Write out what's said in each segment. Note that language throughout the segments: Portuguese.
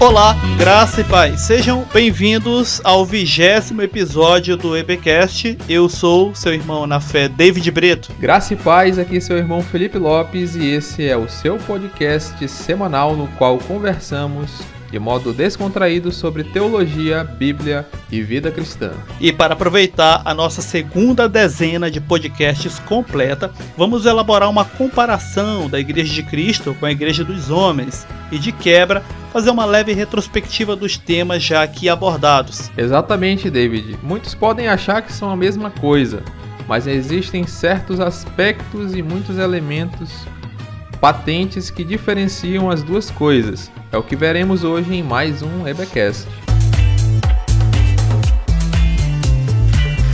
Olá, graça e paz. Sejam bem-vindos ao vigésimo episódio do EBcast. Eu sou seu irmão na fé, David Brito. Graça e paz, aqui seu irmão Felipe Lopes e esse é o seu podcast semanal no qual conversamos de modo descontraído sobre teologia, Bíblia e vida cristã. E para aproveitar a nossa segunda dezena de podcasts completa, vamos elaborar uma comparação da Igreja de Cristo com a Igreja dos Homens e, de quebra, fazer uma leve retrospectiva dos temas já aqui abordados. Exatamente, David. Muitos podem achar que são a mesma coisa, mas existem certos aspectos e muitos elementos patentes que diferenciam as duas coisas. É o que veremos hoje em mais um EBcast.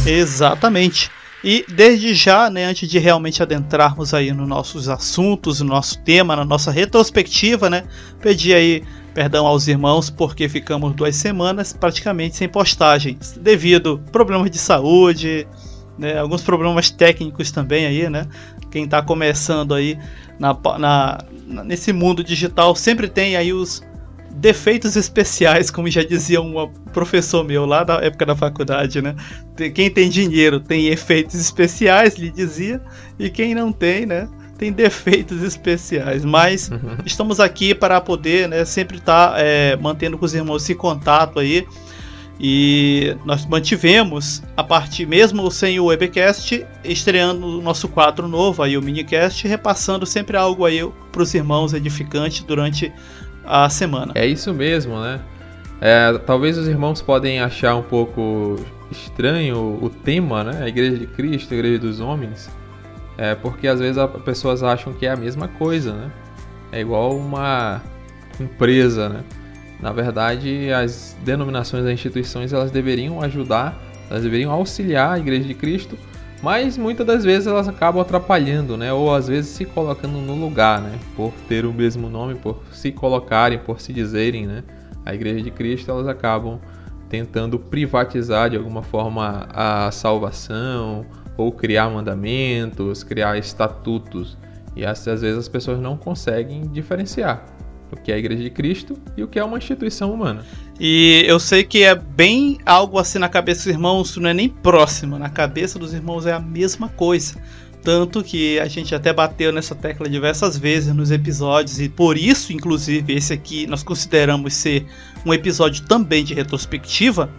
Exatamente. E desde já, né, antes de realmente adentrarmos aí nos nossos assuntos, no nosso tema, na nossa retrospectiva, né, pedir aí perdão aos irmãos porque ficamos duas semanas praticamente sem postagens, devido a problemas de saúde, né, alguns problemas técnicos também aí, né? Quem está começando aí na, na, nesse mundo digital sempre tem aí os defeitos especiais, como já dizia um professor meu lá da época da faculdade, né? Quem tem dinheiro tem efeitos especiais, lhe dizia, e quem não tem, né? Tem defeitos especiais, mas uhum. estamos aqui para poder, né, sempre estar tá, é, mantendo com os irmãos esse contato aí, e nós mantivemos, a partir mesmo sem o webcast, estreando o nosso quadro novo, aí o minicast, repassando sempre algo aí para os irmãos edificantes durante a semana. É isso mesmo, né? É, talvez os irmãos podem achar um pouco estranho o tema, né? A Igreja de Cristo, a Igreja dos Homens, é porque às vezes as pessoas acham que é a mesma coisa, né? É igual uma empresa, né? Na verdade, as denominações, as instituições, elas deveriam ajudar, elas deveriam auxiliar a Igreja de Cristo, mas muitas das vezes elas acabam atrapalhando, né? Ou às vezes se colocando no lugar, né? Por ter o mesmo nome, por se colocarem, por se dizerem, né? A Igreja de Cristo, elas acabam tentando privatizar de alguma forma a salvação, ou criar mandamentos, criar estatutos. E às vezes as pessoas não conseguem diferenciar o que é a Igreja de Cristo e o que é uma instituição humana. E eu sei que é bem algo assim na cabeça dos irmãos, não é nem próximo, na cabeça dos irmãos é a mesma coisa. Tanto que a gente até bateu nessa tecla diversas vezes nos episódios, e por isso, inclusive, esse aqui nós consideramos ser um episódio também de retrospectiva,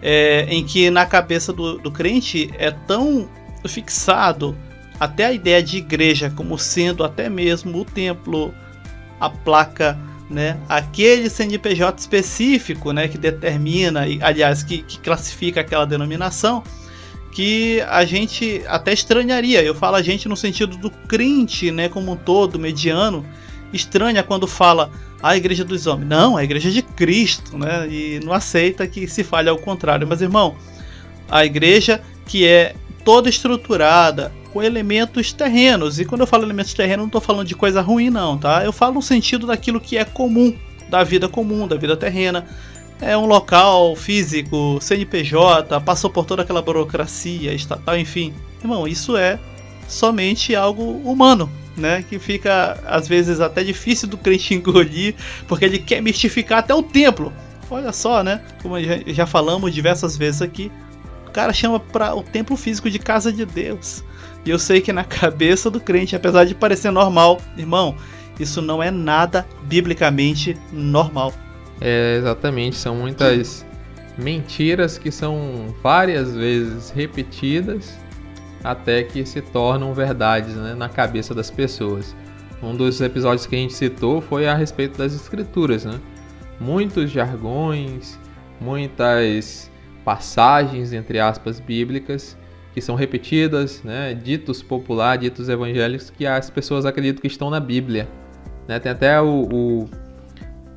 é, em que na cabeça do, do crente é tão fixado até a ideia de igreja como sendo até mesmo o templo, a placa, né? Aquele CNPJ específico, né? Que determina, aliás, que, que classifica aquela denominação, que a gente até estranharia. Eu falo a gente no sentido do crente, né? Como um todo, mediano, estranha quando fala a igreja dos homens. Não, a igreja de Cristo, né? E não aceita que se fale ao contrário. Mas, irmão, a igreja que é toda estruturada, com elementos terrenos. E quando eu falo elementos terrenos, não estou falando de coisa ruim, não, tá? Eu falo no sentido daquilo que é comum, da vida comum, da vida terrena. É um local físico, CNPJ, passou por toda aquela burocracia estatal, enfim. Irmão, isso é somente algo humano, né? Que fica às vezes até difícil do crente engolir, porque ele quer mistificar até o templo. Olha só, né? Como já falamos diversas vezes aqui, o cara chama para o templo físico de casa de Deus. E eu sei que na cabeça do crente, apesar de parecer normal, irmão, isso não é nada biblicamente normal. É, exatamente, são muitas mentiras que são várias vezes repetidas até que se tornam verdades né, na cabeça das pessoas. Um dos episódios que a gente citou foi a respeito das escrituras, né? Muitos jargões, muitas passagens entre aspas bíblicas que são repetidas, né, ditos popular, ditos evangélicos que as pessoas acreditam que estão na Bíblia. Né? Tem até o,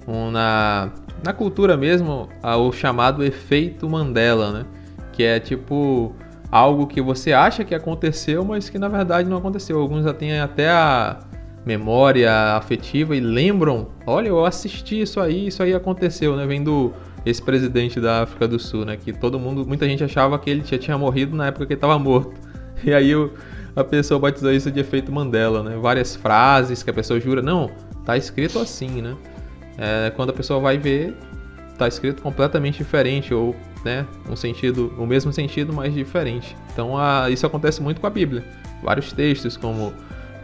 o na, na cultura mesmo o chamado efeito Mandela, né? que é tipo algo que você acha que aconteceu, mas que na verdade não aconteceu. Alguns já têm até a memória afetiva e lembram, olha, eu assisti isso aí, isso aí aconteceu, né? Vem do esse presidente da África do Sul, né? Que todo mundo, muita gente achava que ele já tinha morrido na época que ele estava morto. E aí o, a pessoa batizou isso de efeito Mandela, né? Várias frases que a pessoa jura, não, tá escrito assim, né? é, quando a pessoa vai ver, está escrito completamente diferente ou né, um sentido, o mesmo sentido, mas diferente. Então a, isso acontece muito com a Bíblia. Vários textos como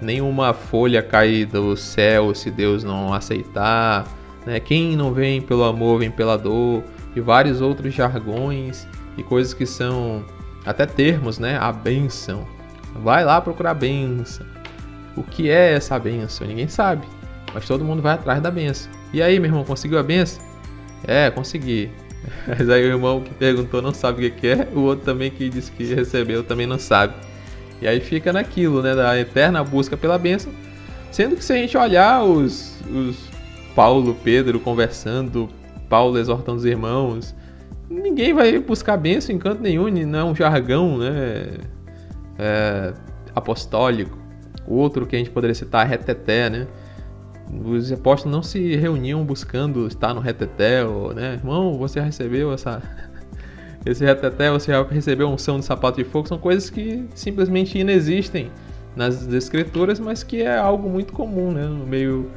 nenhuma folha cai do céu se Deus não aceitar, né? Quem não vem pelo amor vem pela dor e vários outros jargões e coisas que são até termos, né? A benção. Vai lá procurar a benção. O que é essa benção? Ninguém sabe, mas todo mundo vai atrás da benção. E aí, meu irmão, conseguiu a benção? É, consegui. Mas aí o irmão que perguntou não sabe o que é, o outro também que disse que recebeu também não sabe. E aí fica naquilo, né, da eterna busca pela bênção. Sendo que se a gente olhar os, os Paulo, Pedro conversando, Paulo exortando os irmãos, ninguém vai buscar bênção em canto nenhum, não é um jargão, né, é, apostólico. Outro que a gente poderia citar é reteté, né, os apóstolos não se reuniam buscando estar no reteté, ou, né? Irmão, você recebeu essa esse reteté, você recebeu um som de sapato de fogo, são coisas que simplesmente inexistem nas escrituras, mas que é algo muito comum, né? No meio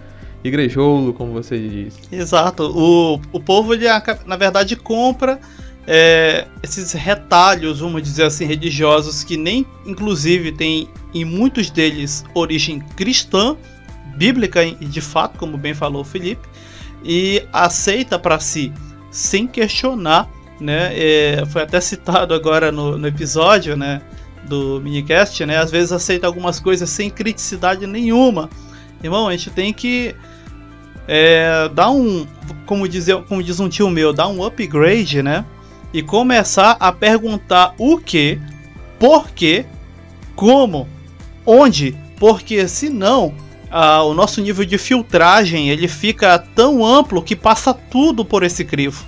igrejolo, como você disse. Exato. O, o povo, ele, na verdade, compra é, esses retalhos, vamos dizer assim, religiosos, que nem, inclusive, tem em muitos deles origem cristã, bíblica de fato, como bem falou Felipe, e aceita para si, sem questionar, né? É, foi até citado agora no, no episódio, né? Do minicast, né? Às vezes aceita algumas coisas sem criticidade nenhuma. Irmão, a gente tem que é, dar um, como diz, como diz um tio meu, dar um upgrade, né? E começar a perguntar o que, por que, como, onde, porque senão ah, o nosso nível de filtragem ele fica tão amplo que passa tudo por esse crivo.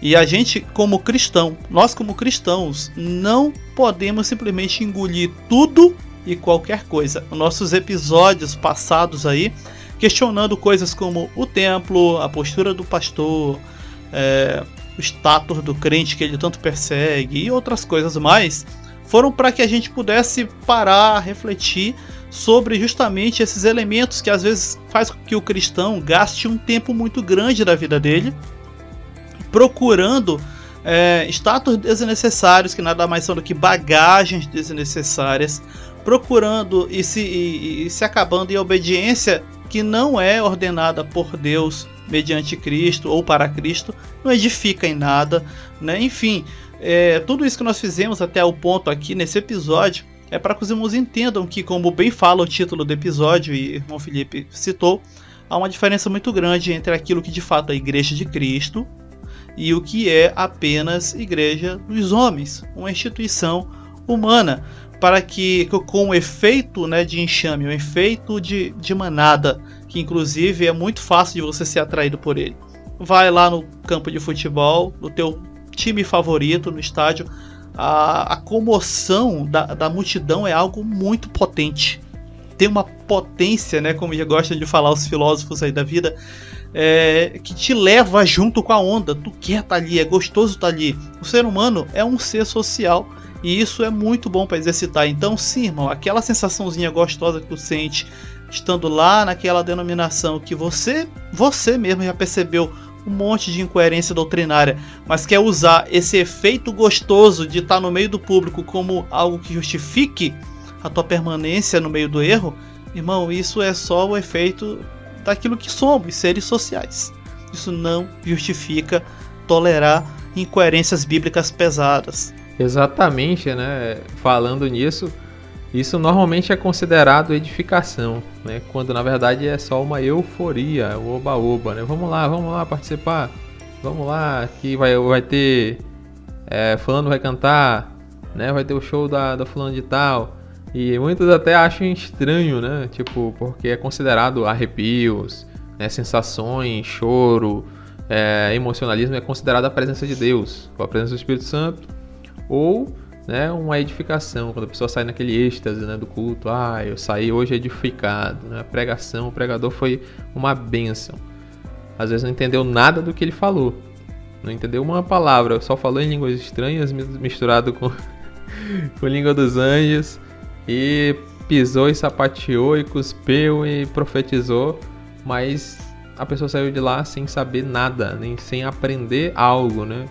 E a gente, como cristão, nós como cristãos, não podemos simplesmente engolir tudo e qualquer coisa. Nossos episódios passados aí, questionando coisas como o templo, a postura do pastor, é, o status do crente que ele tanto persegue e outras coisas mais, foram para que a gente pudesse parar, refletir sobre justamente esses elementos que às vezes faz com que o cristão gaste um tempo muito grande da vida dele procurando é, status desnecessários que nada mais são do que bagagens desnecessárias, procurando e se, e, e se acabando em obediência que não é ordenada por Deus mediante Cristo ou para Cristo, não edifica em nada, né? Enfim, é, tudo isso que nós fizemos até o ponto aqui nesse episódio é para que os irmãos entendam que, como bem fala o título do episódio e o irmão Felipe citou, há uma diferença muito grande entre aquilo que de fato é a Igreja de Cristo e o que é apenas Igreja dos Homens, uma instituição humana, para que com o efeito né, de enxame, o efeito de, de manada, que inclusive é muito fácil de você ser atraído por ele. Vai lá no campo de futebol, no teu time favorito, no estádio, a, a comoção da, da multidão é algo muito potente. Tem uma potência, né, como já gostam de falar os filósofos aí da vida, é, que te leva junto com a onda. Tu quer estar tá ali, é gostoso estar tá ali. O ser humano é um ser social e isso é muito bom para exercitar. Então, sim, irmão, aquela sensaçãozinha gostosa que tu sente estando lá naquela denominação que você, você mesmo já percebeu um monte de incoerência doutrinária, mas quer usar esse efeito gostoso de estar no meio do público como algo que justifique a tua permanência no meio do erro, irmão, isso é só o efeito daquilo que somos, seres sociais. Isso não justifica tolerar incoerências bíblicas pesadas. Exatamente, né? Falando nisso, isso normalmente é considerado edificação, né? Quando na verdade é só uma euforia, o oba-oba, né? Vamos lá, vamos lá participar, vamos lá, que vai, vai ter é, fulano vai cantar, né? Vai ter o show da, da fulano de tal. E muitos até acham estranho, né? Tipo, porque é considerado arrepios, né? sensações, choro, é, emocionalismo é considerado a presença de Deus, a presença do Espírito Santo, ou né, uma edificação, quando a pessoa sai naquele êxtase né, do culto, ah, eu saí hoje edificado, né, a pregação, o pregador foi uma bênção. Às vezes não entendeu nada do que ele falou, não entendeu uma palavra, só falou em línguas estranhas misturado com, com língua dos anjos e pisou e sapateou e cuspiu e profetizou, mas a pessoa saiu de lá sem saber nada, nem sem aprender algo, né?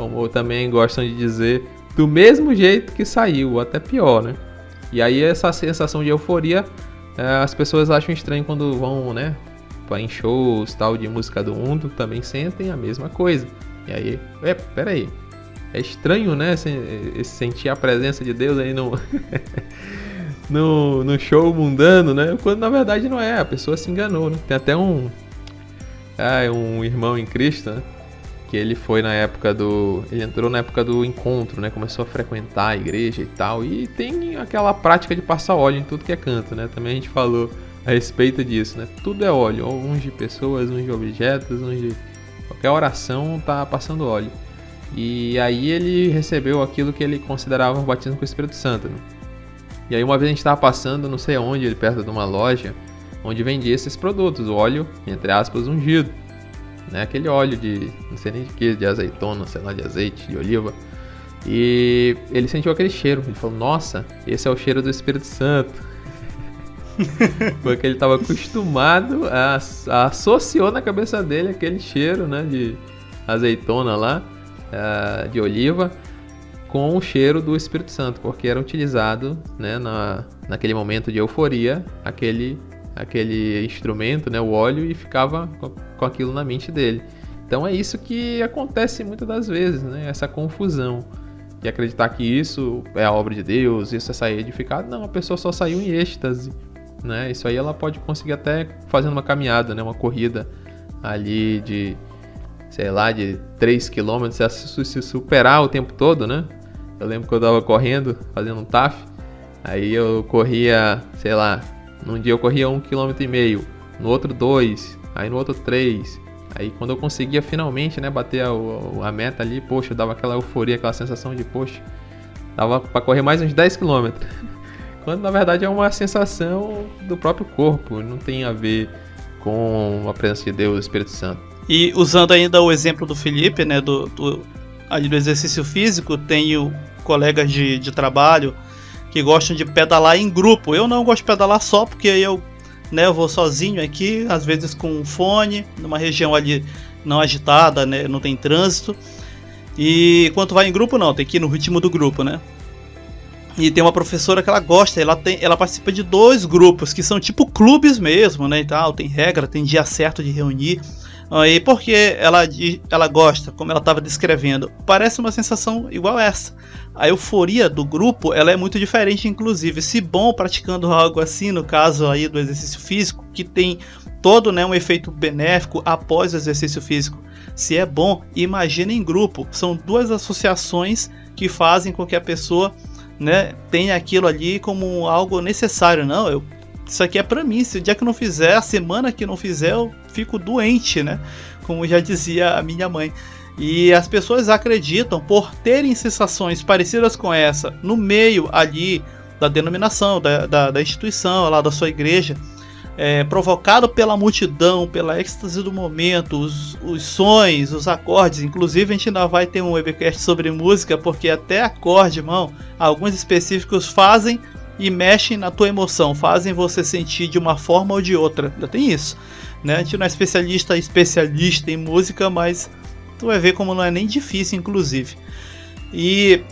Como também gostam de dizer, do mesmo jeito que saiu, até pior, né? E aí essa sensação de euforia, é, as pessoas acham estranho quando vão, né? Em shows tal de música do mundo, também sentem a mesma coisa. E aí, é, peraí. É estranho, né? Sentir a presença de Deus aí no, no, no show mundano, né? Quando na verdade não é, a pessoa se enganou, né? Tem até um. Ah, um irmão em Cristo, né? Que ele foi na época do. Ele entrou na época do encontro, né? Começou a frequentar a igreja e tal. E tem aquela prática de passar óleo em tudo que é canto, né? Também a gente falou a respeito disso, né? Tudo é óleo, uns de pessoas, uns de objetos, uns de. Qualquer oração tá passando óleo. E aí ele recebeu aquilo que ele considerava um batismo com o Espírito Santo. Né? E aí uma vez a gente estava passando, não sei onde, perto de uma loja, onde vendia esses produtos, óleo, entre aspas, ungido né? Aquele óleo de, não sei nem de que, de azeitona, sei lá, de azeite, de oliva. E ele sentiu aquele cheiro. Ele falou: Nossa, esse é o cheiro do Espírito Santo. Porque ele estava acostumado a, a, associou na cabeça dele aquele cheiro, né, de azeitona lá, uh, de oliva, com o cheiro do Espírito Santo, porque era utilizado, né, na, naquele momento de euforia, aquele aquele instrumento, né, o óleo, e ficava com aquilo na mente dele. Então é isso que acontece muitas das vezes, né, essa confusão de acreditar que isso é a obra de Deus, isso é sair edificado. Não, a pessoa só saiu em êxtase, né? Isso aí ela pode conseguir até fazendo uma caminhada, né, uma corrida ali de sei lá, de 3 km, se superar o tempo todo, né? Eu lembro que eu tava correndo, fazendo um TAF, aí eu corria, sei lá, num dia eu corria um quilômetro e meio, no outro dois, aí no outro três. Aí quando eu conseguia finalmente, né, bater a, a meta ali, poxa, dava aquela euforia, aquela sensação de, poxa, dava para correr mais uns 10 quilômetros. Quando na verdade é uma sensação do próprio corpo, não tem a ver com a presença de Deus, o Espírito Santo. E usando ainda o exemplo do Felipe, né, do, do, ali do exercício físico, tenho colegas de, de trabalho que gostam de pedalar em grupo. Eu não gosto de pedalar só porque eu, né, eu vou sozinho aqui, às vezes com um fone, numa região ali não agitada, né, não tem trânsito. E quando vai em grupo não, tem que ir no ritmo do grupo, né? E tem uma professora que ela gosta, ela tem, ela participa de dois grupos que são tipo clubes mesmo, né, e tal, tem regra, tem dia certo de reunir. E porque ela, ela gosta, como ela estava descrevendo, parece uma sensação igual essa. A euforia do grupo ela é muito diferente, inclusive. Se bom praticando algo assim, no caso aí do exercício físico, que tem todo né, um efeito benéfico após o exercício físico. Se é bom, imagine em grupo. São duas associações que fazem com que a pessoa né, tenha aquilo ali como algo necessário. Não, eu isso aqui é para mim. Se o dia que não fizer, a semana que não fizer, eu fico doente, né? Como já dizia a minha mãe. E as pessoas acreditam por terem sensações parecidas com essa no meio ali da denominação, da, da, da instituição, lá da sua igreja, é, provocado pela multidão, pela êxtase do momento, os, os sons, os acordes. Inclusive, a gente ainda vai ter um webcast sobre música, porque até acorde, irmão, alguns específicos fazem e mexem na tua emoção, fazem você sentir de uma forma ou de outra. Ainda tem isso. Né? A gente não é especialista, especialista em música, mas tu vai ver como não é nem difícil, inclusive. E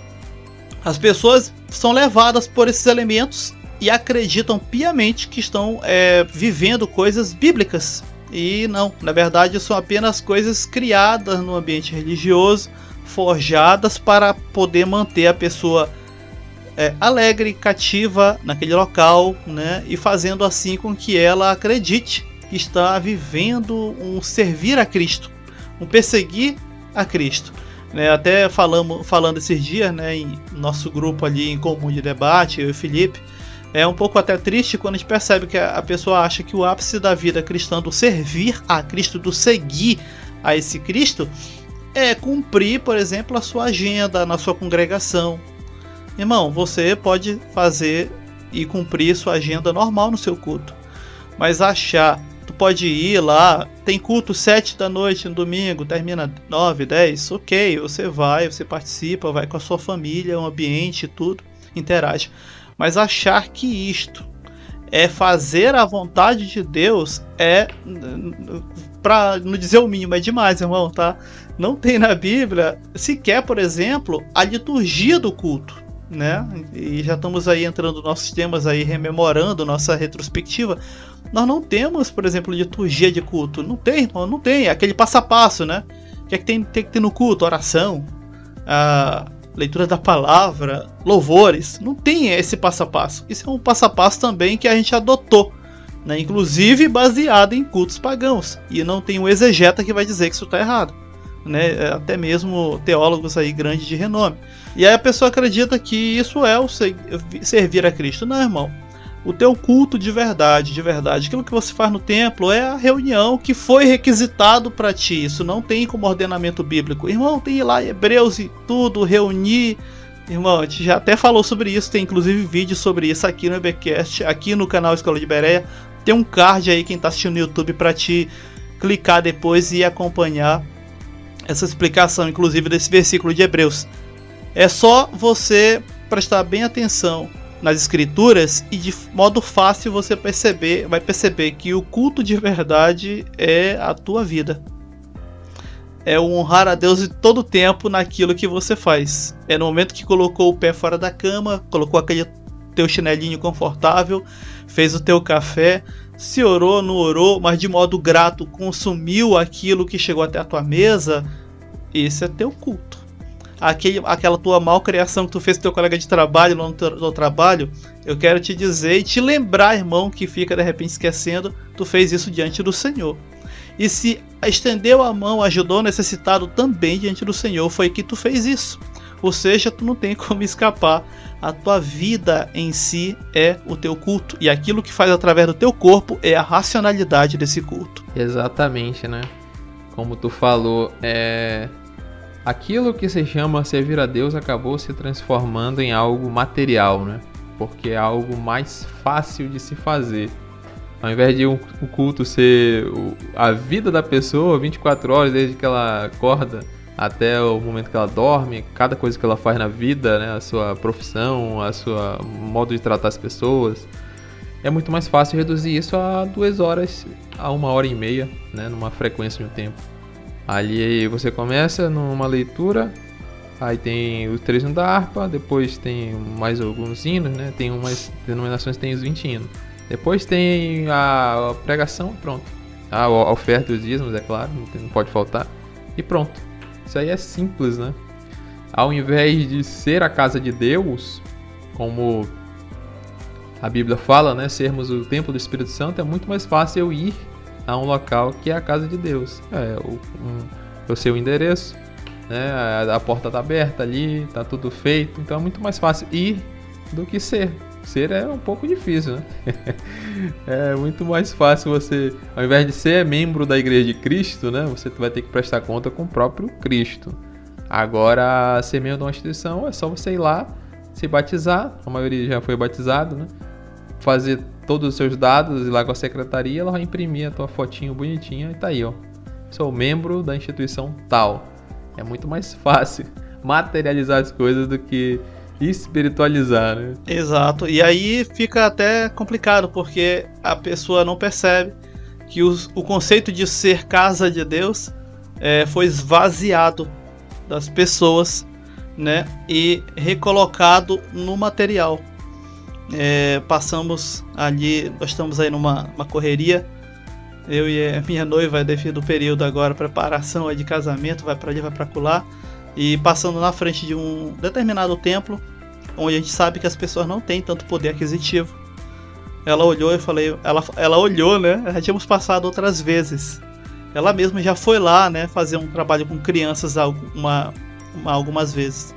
as pessoas são levadas por esses elementos e acreditam piamente que estão é, vivendo coisas bíblicas. E não, na verdade são apenas coisas criadas no ambiente religioso, forjadas para poder manter a pessoa é, alegre, cativa naquele local, né? E fazendo assim com que ela acredite que está vivendo um servir a Cristo, um perseguir a Cristo. Né, até falamos, falando esses dias, né, em nosso grupo ali em comum de debate, eu e Felipe, é um pouco até triste quando a gente percebe que a pessoa acha que o ápice da vida cristã, do servir a Cristo, do seguir a esse Cristo, é cumprir, por exemplo, a sua agenda na sua congregação, Irmão, você pode fazer e cumprir sua agenda normal no seu culto. Mas achar, pode ir lá, tem culto 7 da noite no domingo, termina 9, 10, ok, você vai, você participa, vai com a sua família, o ambiente, tudo, interage. Mas achar que isto é fazer a vontade de Deus é para não dizer o mínimo é demais, irmão, tá? Não tem na Bíblia sequer, por exemplo, a liturgia do culto, né? E já estamos aí entrando nossos temas aí rememorando nossa retrospectiva. Nós não temos, por exemplo, liturgia de culto. Não tem, irmão, não tem. É aquele passo a passo, né? O que é que tem, tem que ter no culto? Oração, a leitura da palavra, louvores. Não tem esse passo a passo. Isso é um passo a passo também que a gente adotou. Né? Inclusive baseado em cultos pagãos. E não tem um exegeta que vai dizer que isso está errado. Né? É, até mesmo teólogos aí grandes de renome. E aí a pessoa acredita que isso é o servir a Cristo. Não, irmão o teu culto de verdade, de verdade. Aquilo que você faz no templo é a reunião que foi requisitado para ti. Isso não tem como ordenamento bíblico. Irmão, tem ir lá Hebreus e tudo, reunir. Irmão, a gente já até falou sobre isso, tem inclusive vídeo sobre isso aqui no EBcast, aqui no canal Escola de Bereia. Tem um card aí, quem tá assistindo no YouTube, para te clicar depois e acompanhar essa explicação, inclusive desse versículo de Hebreus. É só você prestar bem atenção nas escrituras e de modo fácil você perceber, vai perceber que o culto de verdade é a tua vida. É honrar a Deus de todo tempo naquilo que você faz. É no momento que colocou o pé fora da cama, colocou aquele teu chinelinho confortável, fez o teu café, se orou, não orou, mas de modo grato consumiu aquilo que chegou até a tua mesa, esse é teu culto aquele, aquela tua malcriação que tu fez com teu colega de trabalho no, no trabalho, eu quero te dizer e te lembrar, irmão, que fica de repente esquecendo, tu fez isso diante do Senhor. E se estendeu a mão, ajudou o necessitado também diante do Senhor, foi que tu fez isso. Ou seja, tu não tem como escapar. A tua vida em si é o teu culto. E aquilo que faz através do teu corpo é a racionalidade desse culto. Exatamente, né? Como tu falou, é aquilo que se chama servir a Deus acabou se transformando em algo material, né? Porque é algo mais fácil de se fazer. Ao invés de um, o culto ser a vida da pessoa 24 horas, desde que ela acorda até o momento que ela dorme, cada coisa que ela faz na vida, né? a sua profissão, a sua modo de tratar as pessoas, é muito mais fácil reduzir isso a duas horas, a uma hora e meia, né? numa frequência de um tempo. Ali você começa numa leitura, aí tem os três da harpa, depois tem mais alguns hinos, né? Tem umas denominações tem os 20 hinos. Depois tem a pregação, pronto. A oferta dos dízimos, é claro, não pode faltar. E pronto. Isso aí é simples, né? Ao invés de ser a casa de Deus, como a Bíblia fala, né? Sermos o templo do Espírito Santo, é muito mais fácil eu ir a um local que é a casa de Deus. É, o, um, o endereço, né? A, a porta está aberta ali, está tudo feito, então é muito mais fácil ir do que ser. Ser é um pouco difícil, né? é muito mais fácil você, ao invés de ser membro da igreja de Cristo, né? Você vai ter que prestar conta com o próprio Cristo. Agora, ser membro de uma instituição é só você ir lá, se batizar, a maioria já foi batizado, né? Fazer todos os seus dados e lá com a secretaria, ela vai imprimir a tua fotinho bonitinha e tá aí, ó. Sou membro da instituição tal. É muito mais fácil materializar as coisas do que espiritualizar, né? Exato. E aí fica até complicado porque a pessoa não percebe que os, o conceito de ser casa de Deus é, foi esvaziado das pessoas, né? E recolocado no material é, passamos ali, nós estamos aí numa correria. Eu e a minha noiva, devido ao período agora, preparação de casamento, vai para ali, vai para colar. E passando na frente de um determinado templo, onde a gente sabe que as pessoas não têm tanto poder aquisitivo. Ela olhou e falei, ela, ela olhou, né? Já tínhamos passado outras vezes. Ela mesma já foi lá, né, fazer um trabalho com crianças alguma, uma, algumas vezes.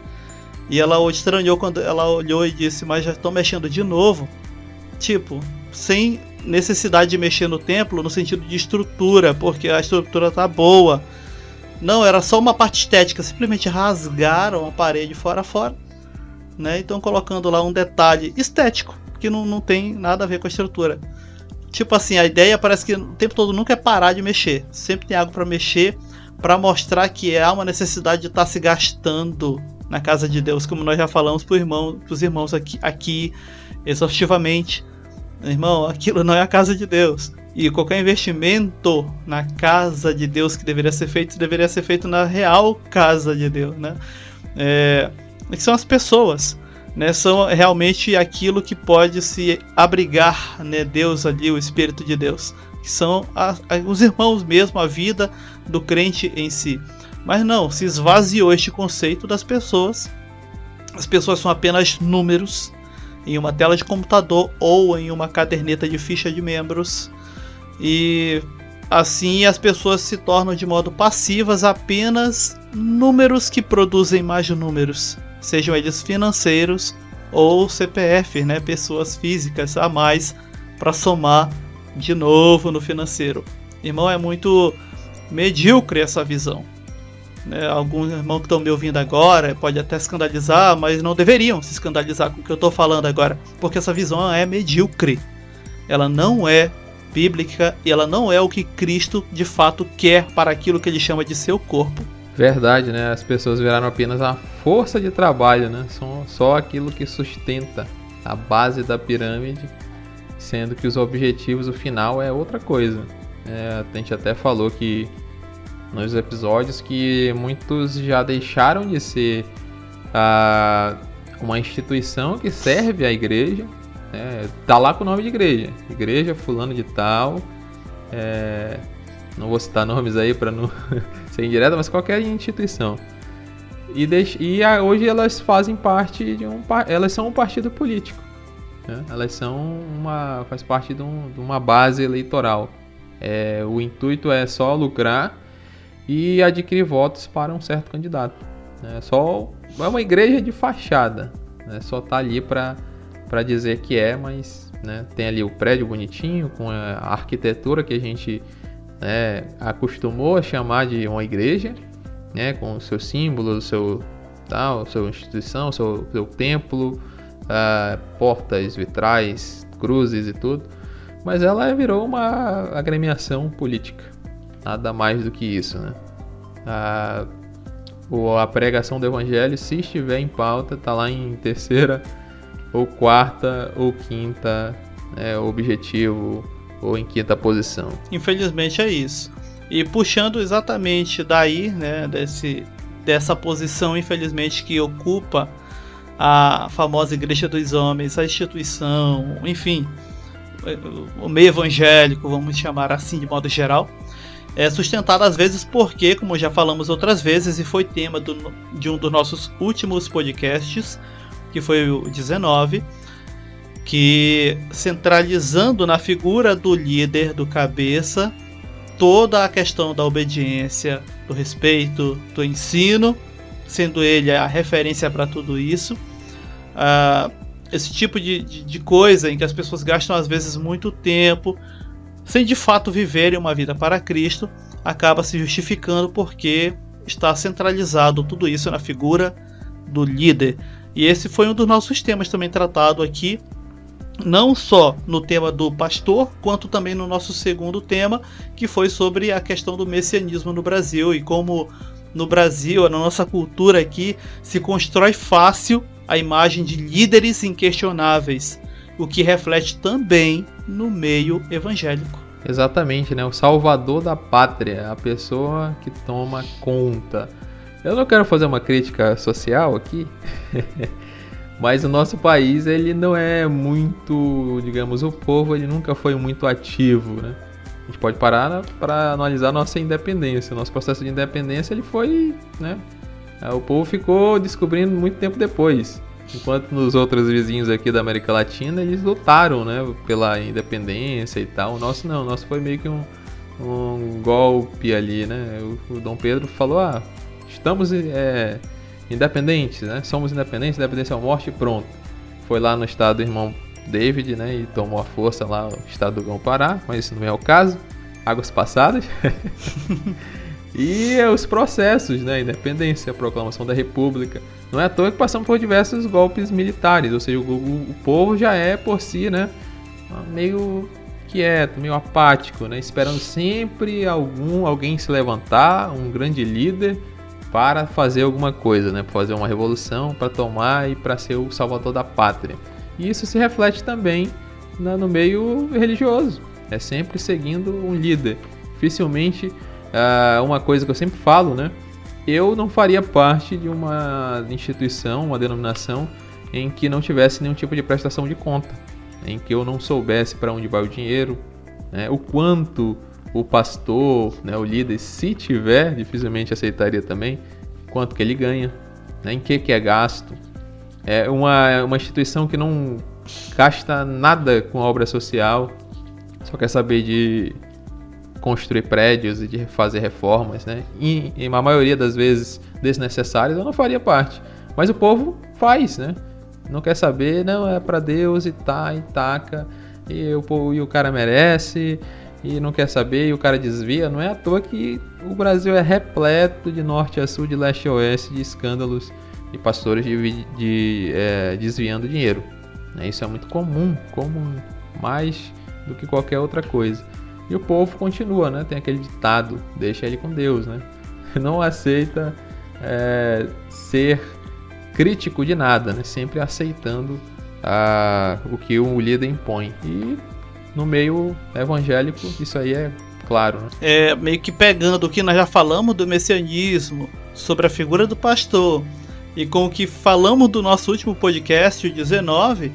E ela estranhou quando ela olhou e disse: Mas já estão mexendo de novo. Tipo, sem necessidade de mexer no templo no sentido de estrutura, porque a estrutura tá boa. Não, era só uma parte estética, simplesmente rasgaram a parede fora a fora. Né? Então colocando lá um detalhe estético, que não, não tem nada a ver com a estrutura. Tipo assim, a ideia parece que o tempo todo nunca é parar de mexer. Sempre tem algo para mexer, para mostrar que há uma necessidade de estar tá se gastando na casa de Deus, como nós já falamos para irmão, os irmãos aqui, aqui exaustivamente. Irmão, aquilo não é a casa de Deus. E qualquer investimento na casa de Deus que deveria ser feito, deveria ser feito na real casa de Deus, né? É, que são as pessoas, né? São realmente aquilo que pode se abrigar, né? Deus ali, o Espírito de Deus, que são a, a, os irmãos mesmo, a vida do crente em si. Mas não, se esvaziou este conceito das pessoas. As pessoas são apenas números em uma tela de computador ou em uma caderneta de ficha de membros e assim as pessoas se tornam de modo passivas apenas números que produzem mais números, sejam eles financeiros ou CPF, né, pessoas físicas a mais para somar de novo no financeiro. Irmão, é muito medíocre essa visão. Né, alguns irmãos que estão me ouvindo agora pode até escandalizar, mas não deveriam se escandalizar com o que eu estou falando agora, porque essa visão é medíocre. Ela não é bíblica e ela não é o que Cristo de fato quer para aquilo que ele chama de seu corpo. Verdade, né? As pessoas viraram apenas a força de trabalho, né? São só aquilo que sustenta a base da pirâmide, sendo que os objetivos, o final é outra coisa. É, a gente até falou que nos episódios que muitos já deixaram de ser ah, uma instituição que serve à igreja é, tá lá com o nome de igreja. Igreja fulano de tal. É, não vou citar nomes aí para não ser indireta, mas qualquer instituição. E, deixe, e a, hoje elas fazem parte de um. Elas são um partido político. Né? Elas são uma. faz parte de, um, de uma base eleitoral. É, o intuito é só lucrar e adquirir votos para um certo candidato. É só é uma igreja de fachada. Né? Só tá ali para para dizer que é, mas né, tem ali o prédio bonitinho com a arquitetura que a gente né, acostumou a chamar de uma igreja, né, com o seu símbolo, o seu tal, sua instituição, seu, seu templo, uh, portas, vitrais, cruzes e tudo. Mas ela virou uma agremiação política, nada mais do que isso, né? A, a pregação do evangelho, se estiver em pauta, está lá em terceira ou quarta ou quinta é, objetivo ou em quinta posição. Infelizmente é isso. E puxando exatamente daí, né, desse, dessa posição, infelizmente, que ocupa a famosa Igreja dos Homens, a instituição, enfim, o meio evangélico, vamos chamar assim de modo geral, é sustentado às vezes porque, como já falamos outras vezes, e foi tema do, de um dos nossos últimos podcasts, que foi o 19, que centralizando na figura do líder, do cabeça, toda a questão da obediência, do respeito, do ensino, sendo ele a referência para tudo isso. Uh, esse tipo de, de, de, coisa em que as pessoas gastam às vezes muito tempo sem de fato viverem uma vida para Cristo, acaba se justificando porque está centralizado tudo isso na figura do líder. E esse foi um dos nossos temas também tratado aqui, não só no tema do pastor, quanto também no nosso segundo tema, que foi sobre a questão do messianismo no Brasil e como no Brasil, na nossa cultura aqui, se constrói fácil a imagem de líderes inquestionáveis, o que reflete também no meio evangélico. Exatamente, né? O salvador da pátria, a pessoa que toma conta. Eu não quero fazer uma crítica social aqui, mas o nosso país ele não é muito, digamos, o povo ele nunca foi muito ativo, né? A gente pode parar para analisar nossa independência. Nosso processo de independência ele foi, né? É, o povo ficou descobrindo muito tempo depois. Enquanto nos outros vizinhos aqui da América Latina eles lutaram, né, pela independência e tal. O nosso não, o nosso foi meio que um, um golpe ali, né? O, o Dom Pedro falou: ah, estamos é, independentes, né? Somos independentes, independência ou morte, pronto. Foi lá no estado do irmão David, né? E tomou a força lá o estado do Gão Pará, mas isso não é o caso. Águas passadas. e os processos, né? Independência, proclamação da República. Não é à toa que passamos por diversos golpes militares, ou seja, o, o, o povo já é por si, né? Meio quieto, meio apático, né? Esperando sempre algum alguém se levantar, um grande líder para fazer alguma coisa, né? Para fazer uma revolução, para tomar e para ser o salvador da pátria. E isso se reflete também no meio religioso. É sempre seguindo um líder. Dificilmente, uh, uma coisa que eu sempre falo, né? Eu não faria parte de uma instituição, uma denominação em que não tivesse nenhum tipo de prestação de conta, em que eu não soubesse para onde vai o dinheiro, né? o quanto o pastor, né, o líder, se tiver, dificilmente aceitaria também, quanto que ele ganha, né, em que, que é gasto. É uma, uma instituição que não gasta nada com obra social, só quer saber de construir prédios e de fazer reformas, né? E, e a maioria das vezes desnecessárias eu não faria parte. Mas o povo faz, né? Não quer saber, não, é para Deus e tá, e taca, e o, e o cara merece, e não quer saber, e o cara desvia. Não é à toa que o Brasil é repleto de norte a sul, de leste a oeste, de escândalos de pastores de, de é, desviando dinheiro. Né? Isso é muito comum, comum, mais do que qualquer outra coisa. E o povo continua, né? Tem aquele ditado, deixa ele com Deus, né? Não aceita é, ser crítico de nada, né? Sempre aceitando a, o que o líder impõe. E no meio evangélico, isso aí é claro. Né? É meio que pegando o que nós já falamos do messianismo, sobre a figura do pastor, e com o que falamos do nosso último podcast, o 19,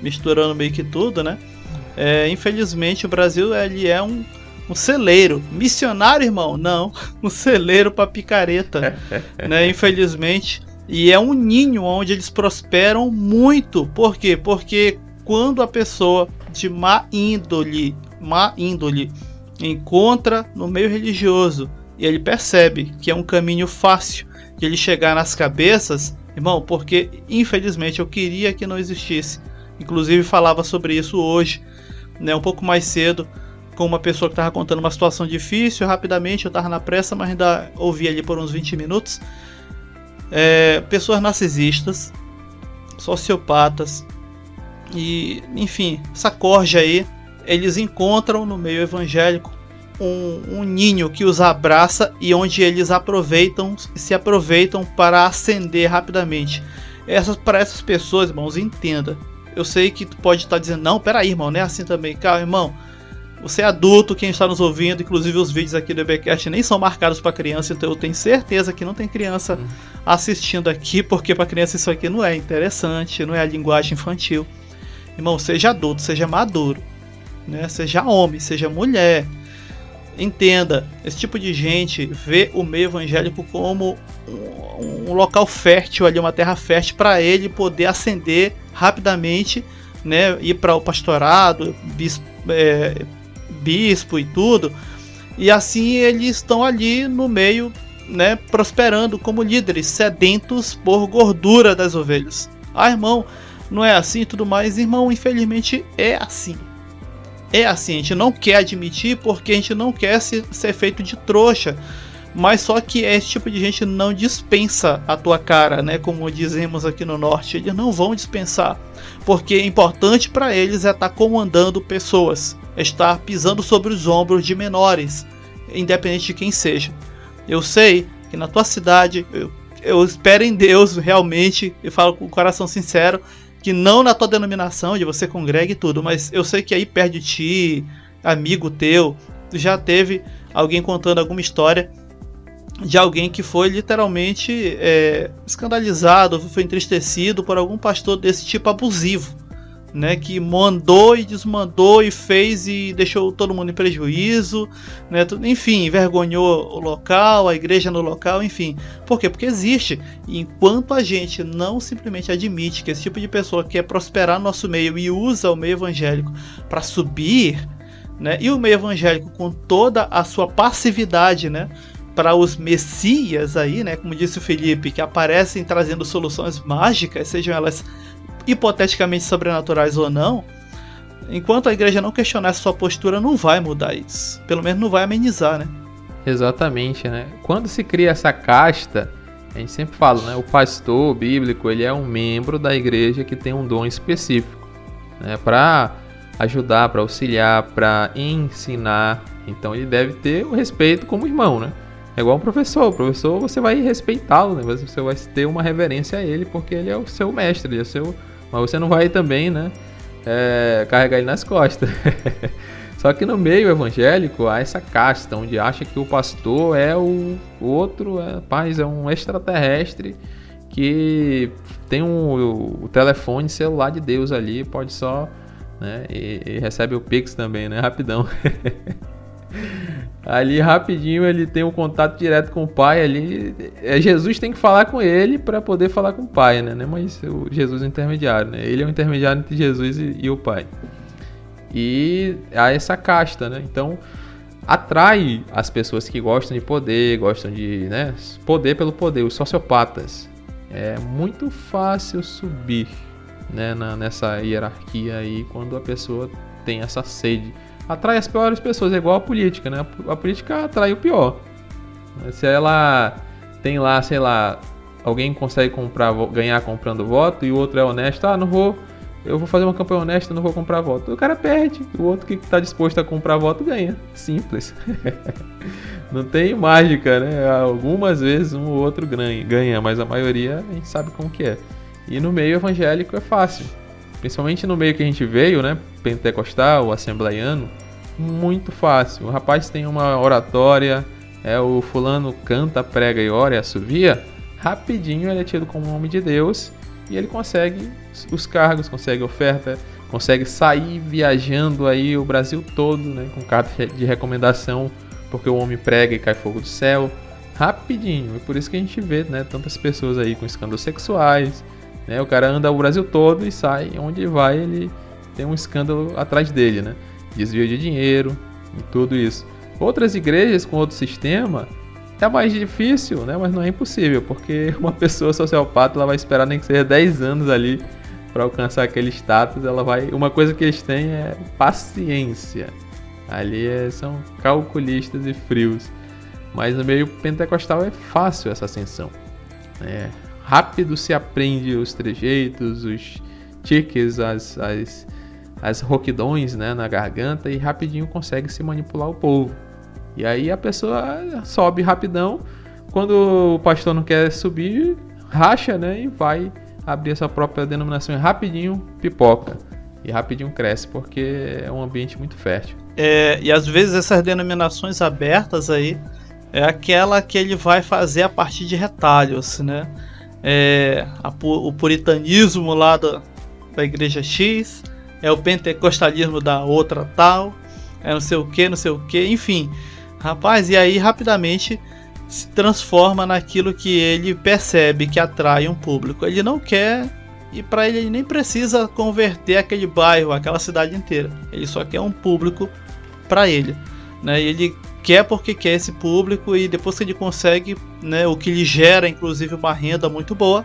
misturando meio que tudo, né? É, infelizmente o Brasil ele é um, um celeiro. Missionário, irmão? Não. Um celeiro para picareta. né? Infelizmente. E é um ninho onde eles prosperam muito. Por quê? Porque quando a pessoa de má índole, má índole, encontra no meio religioso e ele percebe que é um caminho fácil de ele chegar nas cabeças, irmão, porque infelizmente eu queria que não existisse. Inclusive falava sobre isso hoje, né, um pouco mais cedo, com uma pessoa que estava contando uma situação difícil, rapidamente eu estava na pressa, mas ainda ouvi ali por uns 20 minutos. É, pessoas narcisistas, sociopatas, e, enfim, essa corja aí, eles encontram no meio evangélico um, um, ninho que os abraça e onde eles aproveitam, se aproveitam para ascender rapidamente. Essas, para essas pessoas, irmãos, entenda. Eu sei que tu pode estar dizendo, não, peraí, irmão, não é assim também. Calma, irmão. Você é adulto, quem está nos ouvindo, inclusive os vídeos aqui do EBcast nem são marcados para criança, então eu tenho certeza que não tem criança uhum. assistindo aqui, porque para criança isso aqui não é interessante, não é a linguagem infantil. Irmão, seja adulto, seja maduro, né? Seja homem, seja mulher. Entenda, esse tipo de gente vê o meio evangélico como um, um local fértil ali, uma terra fértil para ele poder ascender rapidamente, né? Ir para o pastorado, bispo, é, bispo e tudo. E assim eles estão ali no meio, né, prosperando como líderes, sedentos por gordura das ovelhas. Ah, irmão, não é assim tudo mais. Irmão, infelizmente é assim. É assim, a gente não quer admitir porque a gente não quer ser, ser feito de trouxa. Mas só que esse tipo de gente não dispensa a tua cara, né? Como dizemos aqui no norte, eles não vão dispensar, porque é importante para eles é estar tá comandando pessoas, é estar pisando sobre os ombros de menores, independente de quem seja. Eu sei que na tua cidade, eu, eu espero em Deus realmente, e falo com o coração sincero, que não na tua denominação, de você congrega e tudo, mas eu sei que aí perto de ti, amigo teu, já teve alguém contando alguma história de alguém que foi literalmente é, escandalizado, foi entristecido por algum pastor desse tipo abusivo né, que mandou e desmandou e fez e deixou todo mundo em prejuízo, né, enfim, envergonhou o local, a igreja no local, enfim. Por quê? Porque existe. E enquanto a gente não simplesmente admite que esse tipo de pessoa quer prosperar no nosso meio e usa o meio evangélico para subir, né, e o meio evangélico com toda a sua passividade, né, para os messias aí, né, como disse o Felipe, que aparecem trazendo soluções mágicas, sejam elas hipoteticamente sobrenaturais ou não, enquanto a igreja não questionar sua postura, não vai mudar isso. Pelo menos não vai amenizar, né? Exatamente, né? Quando se cria essa casta, a gente sempre fala, né? O pastor bíblico, ele é um membro da igreja que tem um dom específico, né? Para ajudar, para auxiliar, para ensinar. Então ele deve ter o respeito como irmão, né? É igual um professor. O professor você vai respeitá-lo, né? Você vai ter uma reverência a ele porque ele é o seu mestre, ele é o seu mas você não vai também, né? é, carregar ele nas costas. Só que no meio evangélico há essa casta onde acha que o pastor é o outro, é, é um extraterrestre que tem um, o telefone celular de Deus ali, pode só, né, e, e recebe o Pix também, né, rapidão. ali rapidinho ele tem um contato direto com o pai ali. É, Jesus tem que falar com ele para poder falar com o pai, né? Mas o Jesus é o intermediário, né? Ele é o intermediário entre Jesus e, e o pai. E há essa casta, né? Então atrai as pessoas que gostam de poder, gostam de né, poder pelo poder, os sociopatas. É muito fácil subir né, na, nessa hierarquia aí quando a pessoa tem essa sede. Atrai as piores pessoas, é igual a política, né? A política atrai o pior. Se ela tem lá, sei lá, alguém consegue comprar, ganhar comprando voto e o outro é honesto, ah, não vou eu vou fazer uma campanha honesta, não vou comprar voto. O cara perde, o outro que está disposto a comprar voto ganha. Simples. não tem mágica, né? Algumas vezes um ou outro ganha, mas a maioria a gente sabe como que é. E no meio evangélico é fácil. Principalmente no meio que a gente veio, né? Pentecostal, assembleiano, muito fácil. O rapaz tem uma oratória, é o fulano canta, prega e ora e assovia, rapidinho ele é tido como homem de Deus e ele consegue os cargos, consegue oferta, consegue sair viajando aí o Brasil todo, né, com carta de recomendação, porque o homem prega e cai fogo do céu, rapidinho. E por isso que a gente vê, né, tantas pessoas aí com escândalos sexuais, né, o cara anda o Brasil todo e sai, onde vai ele tem um escândalo atrás dele, né, desvio de dinheiro e tudo isso. Outras igrejas com outro sistema é mais difícil, né? Mas não é impossível, porque uma pessoa sociopata ela vai esperar nem que seja 10 anos ali para alcançar aquele status. Ela vai, uma coisa que eles têm é paciência. Ali é, são calculistas e frios. Mas no meio pentecostal é fácil essa ascensão. É, rápido se aprende os trejeitos, os tiques, as, as, as roquidões né, na garganta e rapidinho consegue se manipular o povo. E aí a pessoa sobe rapidão. Quando o pastor não quer subir, racha, né? E vai abrir essa própria denominação e rapidinho pipoca. E rapidinho cresce, porque é um ambiente muito fértil. É, e às vezes essas denominações abertas aí é aquela que ele vai fazer a partir de retalhos, né? É, a, o puritanismo lá da, da igreja X, é o pentecostalismo da outra tal, é não sei o que, não sei o que, enfim. Rapaz, e aí rapidamente se transforma naquilo que ele percebe que atrai um público. Ele não quer e para ele ele nem precisa converter aquele bairro, aquela cidade inteira. Ele só quer um público para ele, né? Ele quer porque quer esse público e depois que ele consegue, né, o que lhe gera inclusive uma renda muito boa,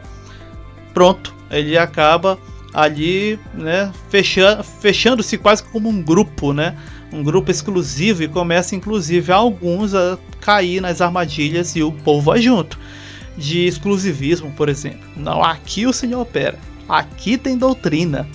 pronto, ele acaba ali, né, fechando, fechando-se quase como um grupo, né? um grupo exclusivo e começa inclusive alguns a cair nas armadilhas e o povo vai junto. De exclusivismo, por exemplo. Não, aqui o Senhor opera. Aqui tem doutrina.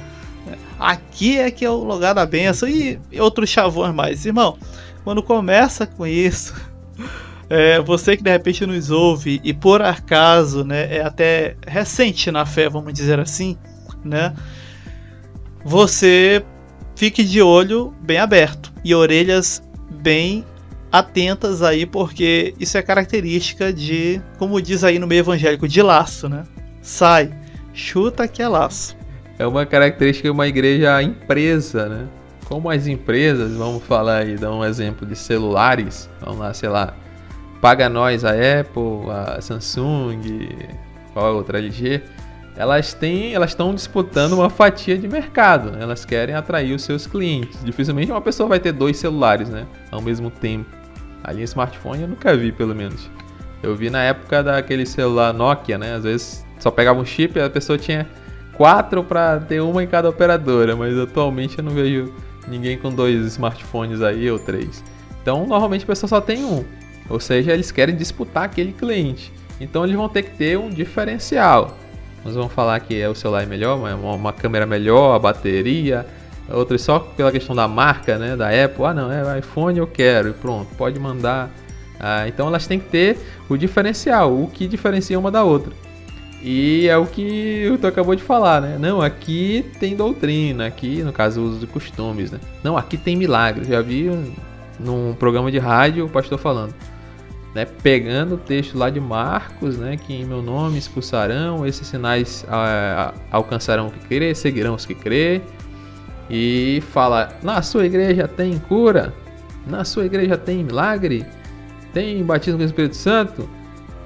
Aqui é que é o lugar da benção e outros chavões mais. Irmão, quando começa com isso, é, você que de repente nos ouve e por acaso, né, é até recente na fé, vamos dizer assim, né? Você fique de olho bem aberto e orelhas bem atentas aí, porque isso é característica de, como diz aí no meio evangélico, de laço, né? Sai, chuta que é laço. É uma característica de uma igreja empresa, né? Como as empresas, vamos falar aí, dar um exemplo de celulares, vamos lá, sei lá, paga nós a Apple, a Samsung, qual é a outra LG, elas têm, elas estão disputando uma fatia de mercado. Né? Elas querem atrair os seus clientes. Dificilmente uma pessoa vai ter dois celulares, né, ao mesmo tempo. Ali em smartphone eu nunca vi, pelo menos. Eu vi na época daquele celular Nokia, né? Às vezes só pegava um chip e a pessoa tinha quatro para ter uma em cada operadora, mas atualmente eu não vejo ninguém com dois smartphones aí ou três. Então, normalmente a pessoa só tem um. Ou seja, eles querem disputar aquele cliente. Então, eles vão ter que ter um diferencial. Nós vamos falar que é o celular é melhor, uma, uma câmera melhor, a bateria, outras só pela questão da marca, né, da Apple. Ah, não, é iPhone eu quero e pronto, pode mandar. Ah, então elas têm que ter o diferencial, o que diferencia uma da outra. E é o que tu acabou de falar, né? Não, aqui tem doutrina, aqui, no caso, uso de costumes, né? Não, aqui tem milagres. Já vi um, num programa de rádio o pastor falando, né? Pegando o texto lá de Marcos, né? Que em meu nome expulsarão, esses sinais ah, alcançarão o que crer, seguirão os que crer. E fala, na sua igreja tem cura? Na sua igreja tem milagre? Tem batismo com o Espírito Santo?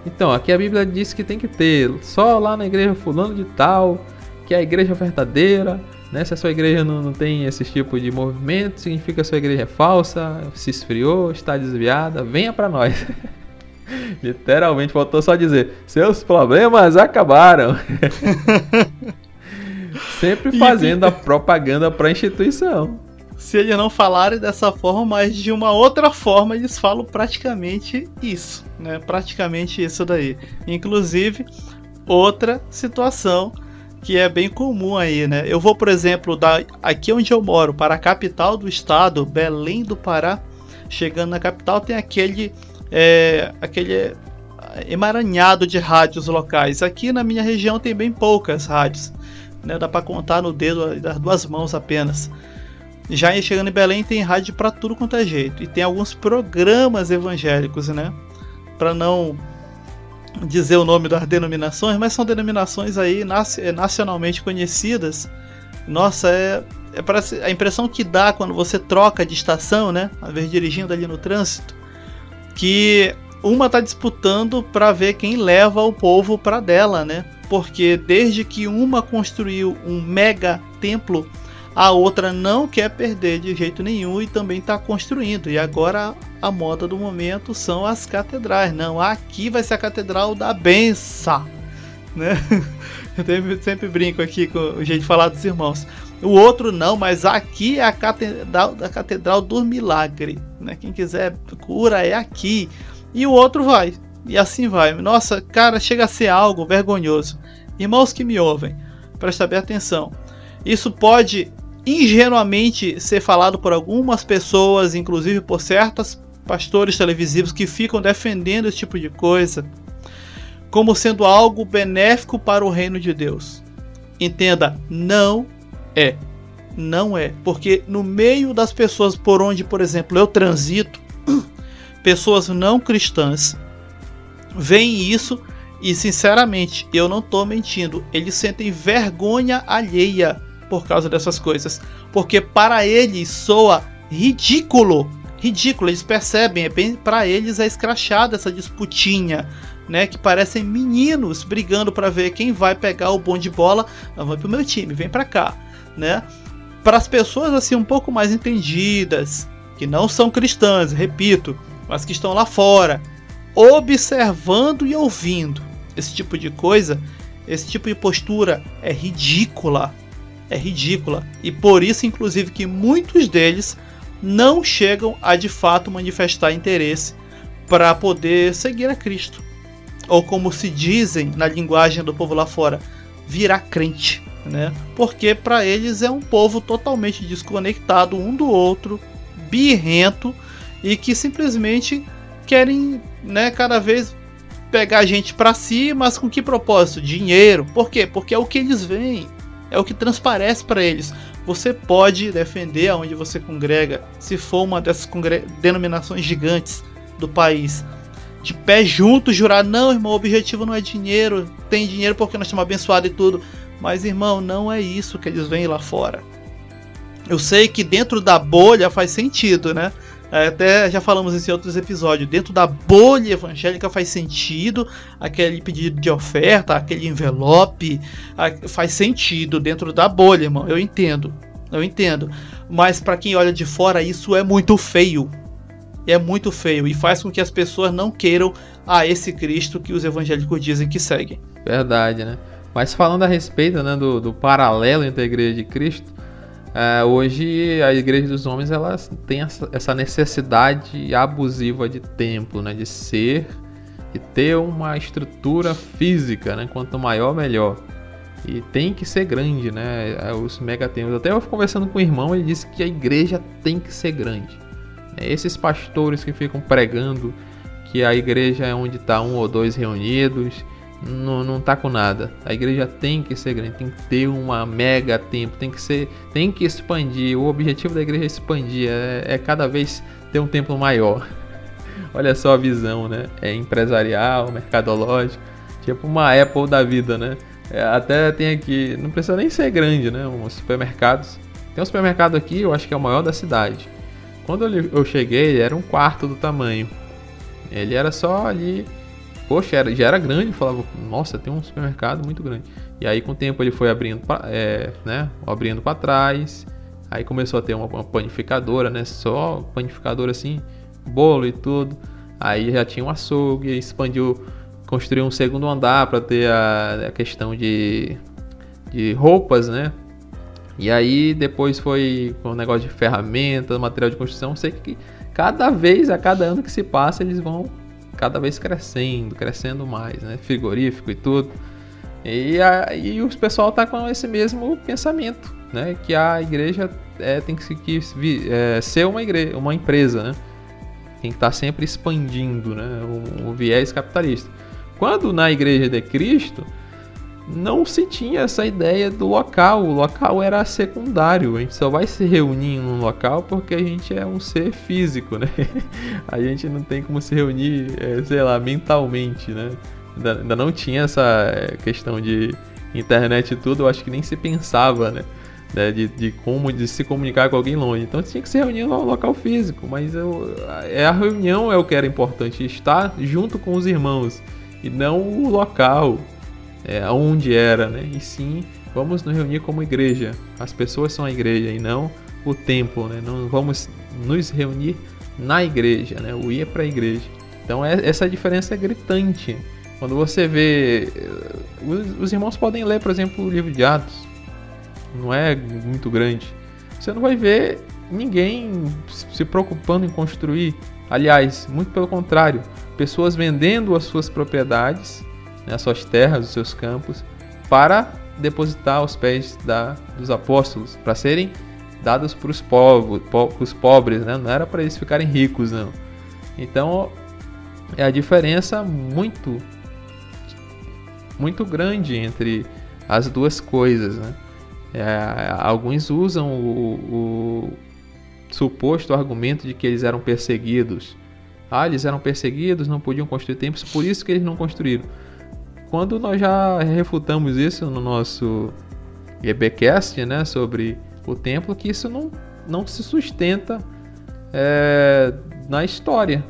Então, aqui a Bíblia diz que tem que ter, só lá na igreja fulano de tal, que é a igreja verdadeira, né? Se a sua igreja não, não tem esse tipo de movimento, significa que a sua igreja é falsa, se esfriou, está desviada, venha para nós. Literalmente faltou só dizer: seus problemas acabaram. Sempre fazendo a propaganda para a instituição se eles não falarem dessa forma, mas de uma outra forma eles falam praticamente isso, né? Praticamente isso daí. Inclusive, outra situação que é bem comum aí, né? Eu vou, por exemplo, da aqui onde eu moro para a capital do estado, Belém do Pará. Chegando na capital tem aquele é, aquele emaranhado de rádios locais. Aqui na minha região tem bem poucas rádios, né? Dá para contar no dedo das duas mãos apenas. Já chegando em Belém tem rádio para tudo quanto é jeito e tem alguns programas evangélicos, né? Para não dizer o nome das denominações, mas são denominações aí é, nacionalmente conhecidas. Nossa, é, é parece, a impressão que dá quando você troca de estação, né? Invés de dirigindo ali no trânsito, que uma está disputando para ver quem leva o povo para dela, né? Porque desde que uma construiu um mega templo a outra não quer perder de jeito nenhum e também está construindo. E agora a moda do momento são as catedrais. Não, aqui vai ser a catedral da benção. Né? Eu sempre brinco aqui com o jeito de falar dos irmãos. O outro não, mas aqui é a catedral, a catedral do milagre. Né? Quem quiser cura é aqui. E o outro vai. E assim vai. Nossa, cara, chega a ser algo vergonhoso. Irmãos que me ouvem, presta bem atenção. Isso pode ingenuamente ser falado por algumas pessoas, inclusive por certos pastores televisivos que ficam defendendo esse tipo de coisa como sendo algo benéfico para o reino de Deus. Entenda, não é. Não é, porque no meio das pessoas por onde, por exemplo, eu transito, pessoas não cristãs veem isso e, sinceramente, eu não estou mentindo, eles sentem vergonha alheia por causa dessas coisas. Porque para eles soa ridículo. Ridículo, eles percebem, é bem para eles é escrachada essa disputinha, né? Que parecem meninos brigando para ver quem vai pegar o bom de bola. Não, vai pro meu time, vem para cá, né? Para as pessoas assim um pouco mais entendidas, que não são cristãs, repito, mas que estão lá fora, observando e ouvindo esse tipo de coisa, esse tipo de postura é ridícula, é ridícula e por isso, inclusive, que muitos deles não chegam a de fato manifestar interesse para poder seguir a Cristo. Ou como se dizem na linguagem do povo lá fora, virar crente, né? Porque para eles é um povo totalmente desconectado um do outro, birrento e que simplesmente querem, né, cada vez pegar a gente para si, mas com que propósito? Dinheiro. Por quê? Porque é o que eles veem é o que transparece para eles. Você pode defender aonde você congrega, se for uma dessas denominações gigantes do país. De pé junto, jurar: não, irmão, o objetivo não é dinheiro, tem dinheiro porque nós estamos abençoados e tudo. Mas, irmão, não é isso que eles veem lá fora. Eu sei que dentro da bolha faz sentido, né? É, até já falamos em outros episódios. Dentro da bolha evangélica faz sentido aquele pedido de oferta, aquele envelope, faz sentido dentro da bolha, irmão. Eu entendo, eu entendo. Mas para quem olha de fora, isso é muito feio. É muito feio e faz com que as pessoas não queiram a esse Cristo que os evangélicos dizem que seguem. Verdade, né? Mas falando a respeito né, do, do paralelo entre a igreja de Cristo, é, hoje a igreja dos homens elas tem essa necessidade abusiva de templo, né, de ser e ter uma estrutura física, né, quanto maior melhor. E tem que ser grande, né? É, os megatemplos. Até eu conversando com o irmão, ele disse que a igreja tem que ser grande. É, esses pastores que ficam pregando que a igreja é onde está um ou dois reunidos, não, não tá com nada. A igreja tem que ser grande, tem que ter uma mega templo, tem que ser, tem que expandir. O objetivo da igreja é expandir, é, é cada vez ter um templo maior. Olha só a visão, né? É empresarial, mercadológico, tipo uma Apple da vida, né? É, até tem aqui, não precisa nem ser grande, né? Uns supermercados. Tem um supermercado aqui, eu acho que é o maior da cidade. Quando eu cheguei, ele era um quarto do tamanho. Ele era só ali. Poxa, era, já era grande. Falava, nossa, tem um supermercado muito grande. E aí, com o tempo, ele foi abrindo, pra, é, né? Abrindo para trás. Aí começou a ter uma, uma panificadora, né? Só panificadora assim, bolo e tudo. Aí já tinha um açougue, expandiu, construiu um segundo andar para ter a, a questão de, de roupas, né? E aí depois foi com o negócio de ferramentas, material de construção. Sei que cada vez, a cada ano que se passa, eles vão cada vez crescendo, crescendo mais, né? Frigorífico e tudo. E aí o pessoal tá com esse mesmo pensamento, né? Que a igreja é, tem que, que é, ser uma, igreja, uma empresa, né? Tem que estar tá sempre expandindo, né? O, o viés capitalista. Quando na igreja de Cristo não se tinha essa ideia do local. O local era secundário. A gente só vai se reunir em um local porque a gente é um ser físico, né? A gente não tem como se reunir, é, sei lá, mentalmente, né? Ainda, não tinha essa é, questão de internet e tudo. Eu acho que nem se pensava, né? De, de, como de se comunicar com alguém longe. Então tinha que se reunir no local físico, mas eu, é a reunião é o que era importante, estar junto com os irmãos e não o local, é, onde era, né? E sim, vamos nos reunir como igreja. As pessoas são a igreja e não o templo, né? Não vamos nos reunir na igreja, né? O ir para a igreja. Então é, essa diferença é gritante. Quando você vê, eh, os, os irmãos podem ler, por exemplo, o livro de Atos. Não é muito grande. Você não vai ver ninguém se preocupando em construir. Aliás, muito pelo contrário, pessoas vendendo as suas propriedades né, as suas terras, os seus campos, para depositar aos pés da, dos apóstolos, para serem dados para os povos, po, pobres, né? não era para eles ficarem ricos, não. Então é a diferença muito muito grande entre as duas coisas, né? É, alguns usam o, o, suposto argumento de que eles eram perseguidos. Ah, eles eram perseguidos, não podiam construir templos, por isso que eles não construíram quando nós já refutamos isso no nosso EBcast, né, sobre o templo, que isso não, não se sustenta é, na história.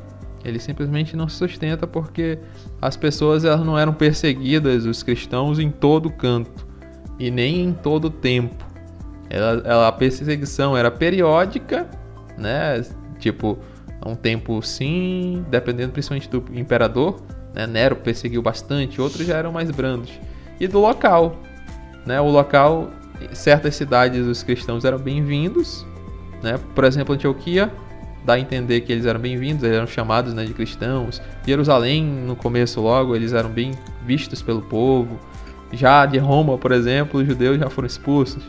Ele simplesmente não se sustenta porque as pessoas elas não eram perseguidas, os cristãos, em todo canto e nem em todo tempo. Ela, ela, a perseguição era periódica, né? Tipo, um tempo sim, dependendo principalmente do imperador, né? Nero perseguiu bastante, outros já eram mais brandos. E do local. Né? O local, certas cidades os cristãos eram bem-vindos. Né? Por exemplo, Antioquia dá a entender que eles eram bem-vindos, eles eram chamados né, de cristãos. Jerusalém, no começo logo, eles eram bem vistos pelo povo. Já de Roma, por exemplo, os judeus já foram expulsos.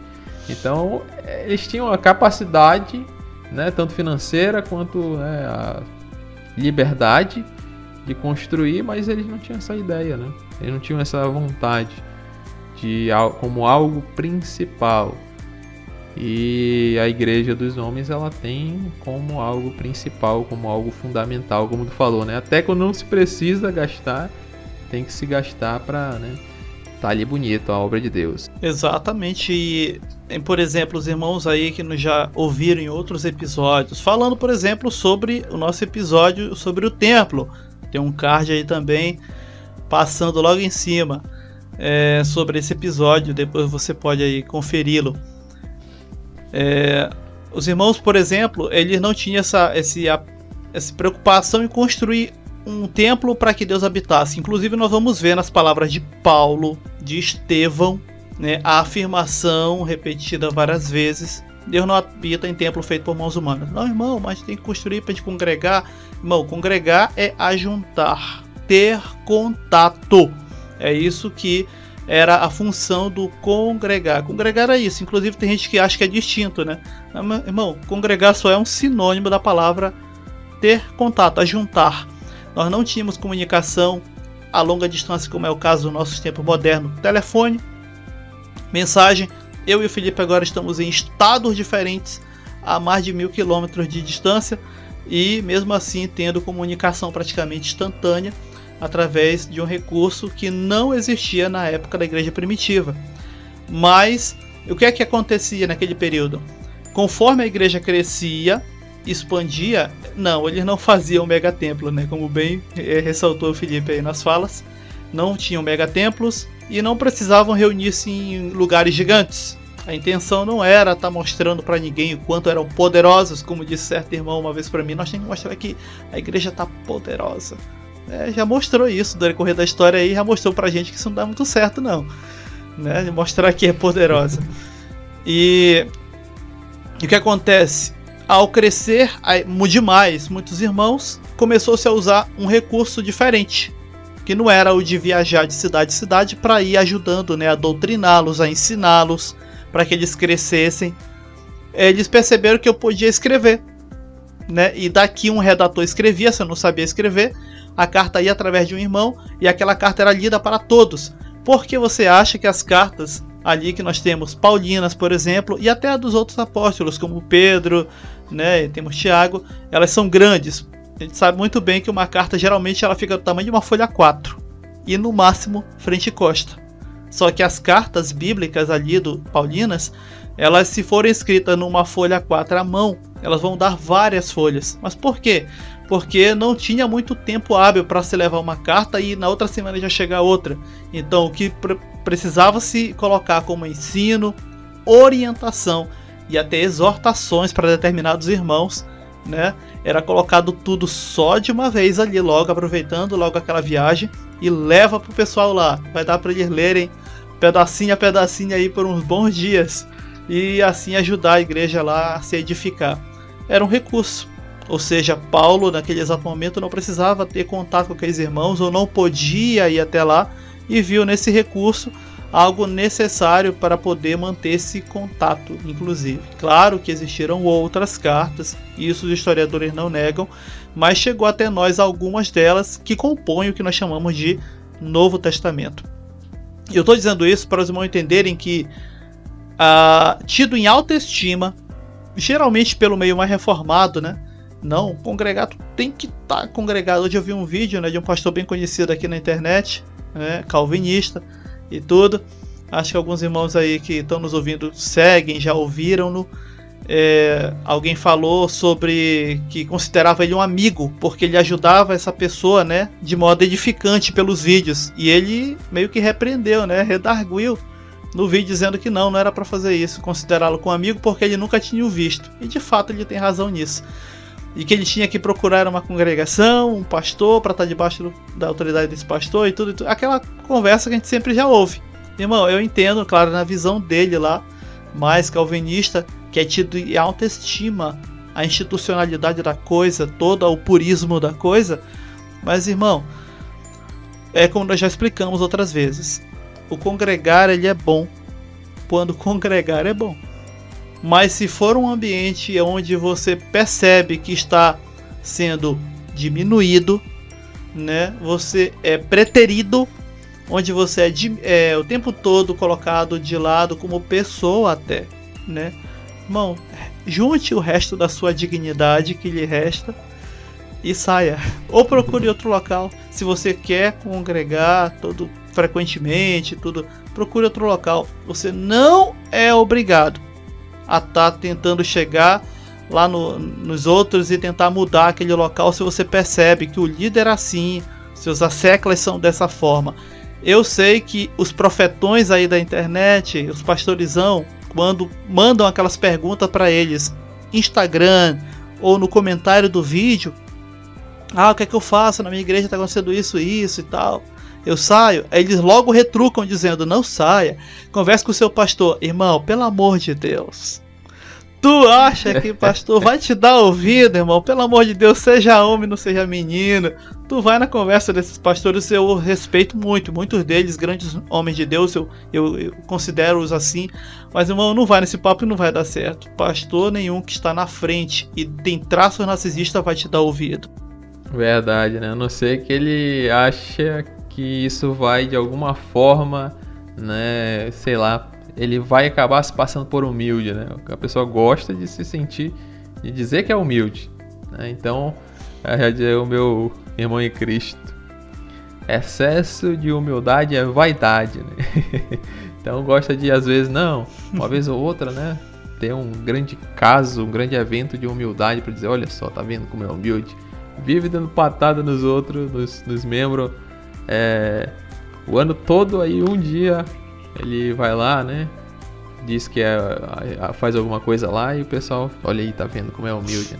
Então, eles tinham a capacidade, né, tanto financeira quanto né, a liberdade de construir, mas eles não tinham essa ideia, né? Eles não tinham essa vontade de como algo principal. E a igreja dos homens ela tem como algo principal, como algo fundamental, como tu falou, né? Até quando não se precisa gastar, tem que se gastar para, né? Tá ali bonito a obra de Deus. Exatamente. E, por exemplo, os irmãos aí que já ouviram em outros episódios, falando, por exemplo, sobre o nosso episódio sobre o templo. Tem um card aí também passando logo em cima é, sobre esse episódio. Depois você pode aí conferi-lo. É, os irmãos, por exemplo, eles não tinham essa, esse, a, essa preocupação em construir um templo para que Deus habitasse. Inclusive, nós vamos ver nas palavras de Paulo, de Estevão, né, a afirmação repetida várias vezes Deus não habita em templo feito por mãos humanas. Não, irmão, mas tem que construir para gente congregar. Irmão, congregar é ajuntar, ter contato. É isso que era a função do congregar. Congregar é isso. Inclusive tem gente que acha que é distinto, né? Irmão, congregar só é um sinônimo da palavra ter contato, ajuntar. Nós não tínhamos comunicação a longa distância, como é o caso do nosso tempo moderno, telefone, mensagem. Eu e o Felipe agora estamos em estados diferentes a mais de mil quilômetros de distância e mesmo assim tendo comunicação praticamente instantânea através de um recurso que não existia na época da igreja primitiva. Mas o que é que acontecia naquele período? Conforme a igreja crescia, expandia, não, eles não faziam megatemplo, né? Como bem é, ressaltou o Felipe aí nas falas, não tinham megatemplos e não precisavam reunir-se em lugares gigantes. A intenção não era estar tá mostrando para ninguém o quanto eram poderosos, como disse certo irmão uma vez para mim. Nós temos que mostrar que a igreja está poderosa. É, já mostrou isso no decorrer da história aí, já mostrou pra gente que isso não dá muito certo, não. Né? Mostrar que é poderosa. E, e o que acontece? Ao crescer demais muitos irmãos, começou-se a usar um recurso diferente, que não era o de viajar de cidade em cidade para ir ajudando né, a doutriná-los, a ensiná-los, para que eles crescessem. Eles perceberam que eu podia escrever. Né? E daqui um redator escrevia, se eu não sabia escrever, a carta ia através de um irmão e aquela carta era lida para todos. Por que você acha que as cartas ali que nós temos Paulinas, por exemplo, e até a dos outros apóstolos, como Pedro, né, temos Tiago, elas são grandes. A gente sabe muito bem que uma carta geralmente ela fica do tamanho de uma folha 4 e no máximo frente e costa. Só que as cartas bíblicas ali do Paulinas, elas se forem escritas numa folha 4 à mão, elas vão dar várias folhas. Mas por quê? Porque não tinha muito tempo hábil para se levar uma carta e na outra semana já chegar outra. Então o que pre precisava se colocar como ensino, orientação e até exortações para determinados irmãos, né? Era colocado tudo só de uma vez ali, logo aproveitando logo aquela viagem e leva pro pessoal lá. Vai dar para eles lerem pedacinho a pedacinho aí por uns bons dias e assim ajudar a igreja lá a se edificar. Era um recurso. Ou seja, Paulo naquele exato momento não precisava ter contato com aqueles irmãos ou não podia ir até lá e viu nesse recurso algo necessário para poder manter esse contato, inclusive. Claro que existiram outras cartas, isso os historiadores não negam, mas chegou até nós algumas delas que compõem o que nós chamamos de Novo Testamento. Eu estou dizendo isso para os irmãos entenderem que, ah, tido em alta estima, geralmente pelo meio mais reformado, né? Não, congregado tem que estar tá congregado. Hoje eu vi um vídeo né, de um pastor bem conhecido aqui na internet, né, calvinista, e tudo. Acho que alguns irmãos aí que estão nos ouvindo seguem, já ouviram-no. É, alguém falou sobre que considerava ele um amigo, porque ele ajudava essa pessoa, né, de modo edificante pelos vídeos. E ele meio que repreendeu, né, redarguiu no vídeo dizendo que não, não era para fazer isso, considerá-lo como amigo porque ele nunca tinha o visto. E de fato ele tem razão nisso. E que ele tinha que procurar uma congregação, um pastor, para estar tá debaixo do, da autoridade desse pastor e tudo, e tudo. Aquela conversa que a gente sempre já ouve. Irmão, eu entendo, claro, na visão dele lá, mais calvinista, que é tido em alta estima a institucionalidade da coisa, todo o purismo da coisa. Mas, irmão, é como nós já explicamos outras vezes. O congregar ele é bom quando congregar é bom. Mas se for um ambiente onde você percebe que está sendo diminuído, né? Você é preterido, onde você é, de, é o tempo todo colocado de lado como pessoa até, né? Irmão, junte o resto da sua dignidade que lhe resta e saia. Ou procure outro local. Se você quer congregar todo frequentemente, tudo, procure outro local. Você não é obrigado a estar tá tentando chegar lá no, nos outros e tentar mudar aquele local se você percebe que o líder é assim, seus asseclas são dessa forma. Eu sei que os profetões aí da internet, os pastorizão, quando mandam aquelas perguntas para eles, Instagram ou no comentário do vídeo, ah, o que é que eu faço? Na minha igreja está acontecendo isso, isso e tal. Eu saio, aí eles logo retrucam dizendo: não saia. Converse com o seu pastor, irmão, pelo amor de Deus. Tu acha que pastor vai te dar ouvido, irmão? Pelo amor de Deus, seja homem, não seja menino. Tu vai na conversa desses pastores, eu respeito muito, muitos deles, grandes homens de Deus, eu, eu, eu considero-os assim. Mas, irmão, não vai nesse papo e não vai dar certo. Pastor nenhum que está na frente e tem traços narcisistas vai te dar ouvido. Verdade, né? A não ser que ele acha que isso vai de alguma forma, né, sei lá, ele vai acabar se passando por humilde, né? A pessoa gosta de se sentir, de dizer que é humilde. Né? Então, é o meu irmão em Cristo. Excesso de humildade é vaidade, né? então gosta de às vezes não, uma vez ou outra, né? Ter um grande caso, um grande evento de humildade para dizer, olha só, tá vendo como é humilde? Vive dando patada nos outros, nos, nos membros, é, o ano todo aí um dia ele vai lá, né? Diz que é, faz alguma coisa lá e o pessoal, olha aí, tá vendo como é humilde. Né?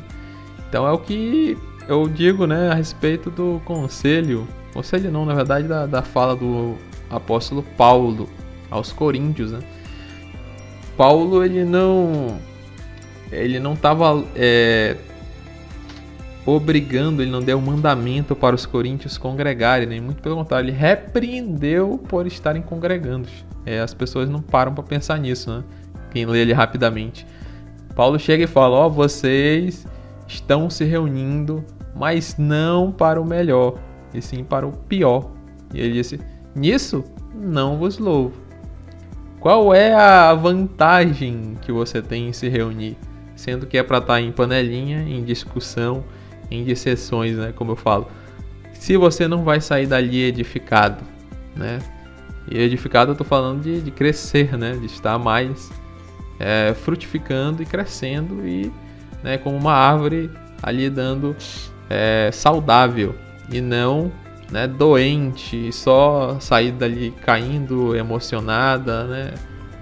Então é o que eu digo, né, a respeito do conselho, conselho não, na verdade, da, da fala do apóstolo Paulo aos Coríntios, né? Paulo, ele não, ele não estava é, obrigando, ele não deu mandamento para os coríntios congregarem, nem muito pelo contrário, ele repreendeu por estarem congregando. É, as pessoas não param para pensar nisso, né? Quem lê ele rapidamente. Paulo chega e fala: Ó, oh, vocês estão se reunindo, mas não para o melhor, e sim para o pior. E ele disse: Nisso não vos louvo. Qual é a vantagem que você tem em se reunir? Sendo que é para estar tá em panelinha, em discussão, em dissessões, né? Como eu falo. Se você não vai sair dali edificado, né? E edificado eu tô falando de, de crescer, né? De estar mais é, frutificando e crescendo e né, como uma árvore ali dando é, saudável e não né, doente, só sair dali caindo, emocionada, né,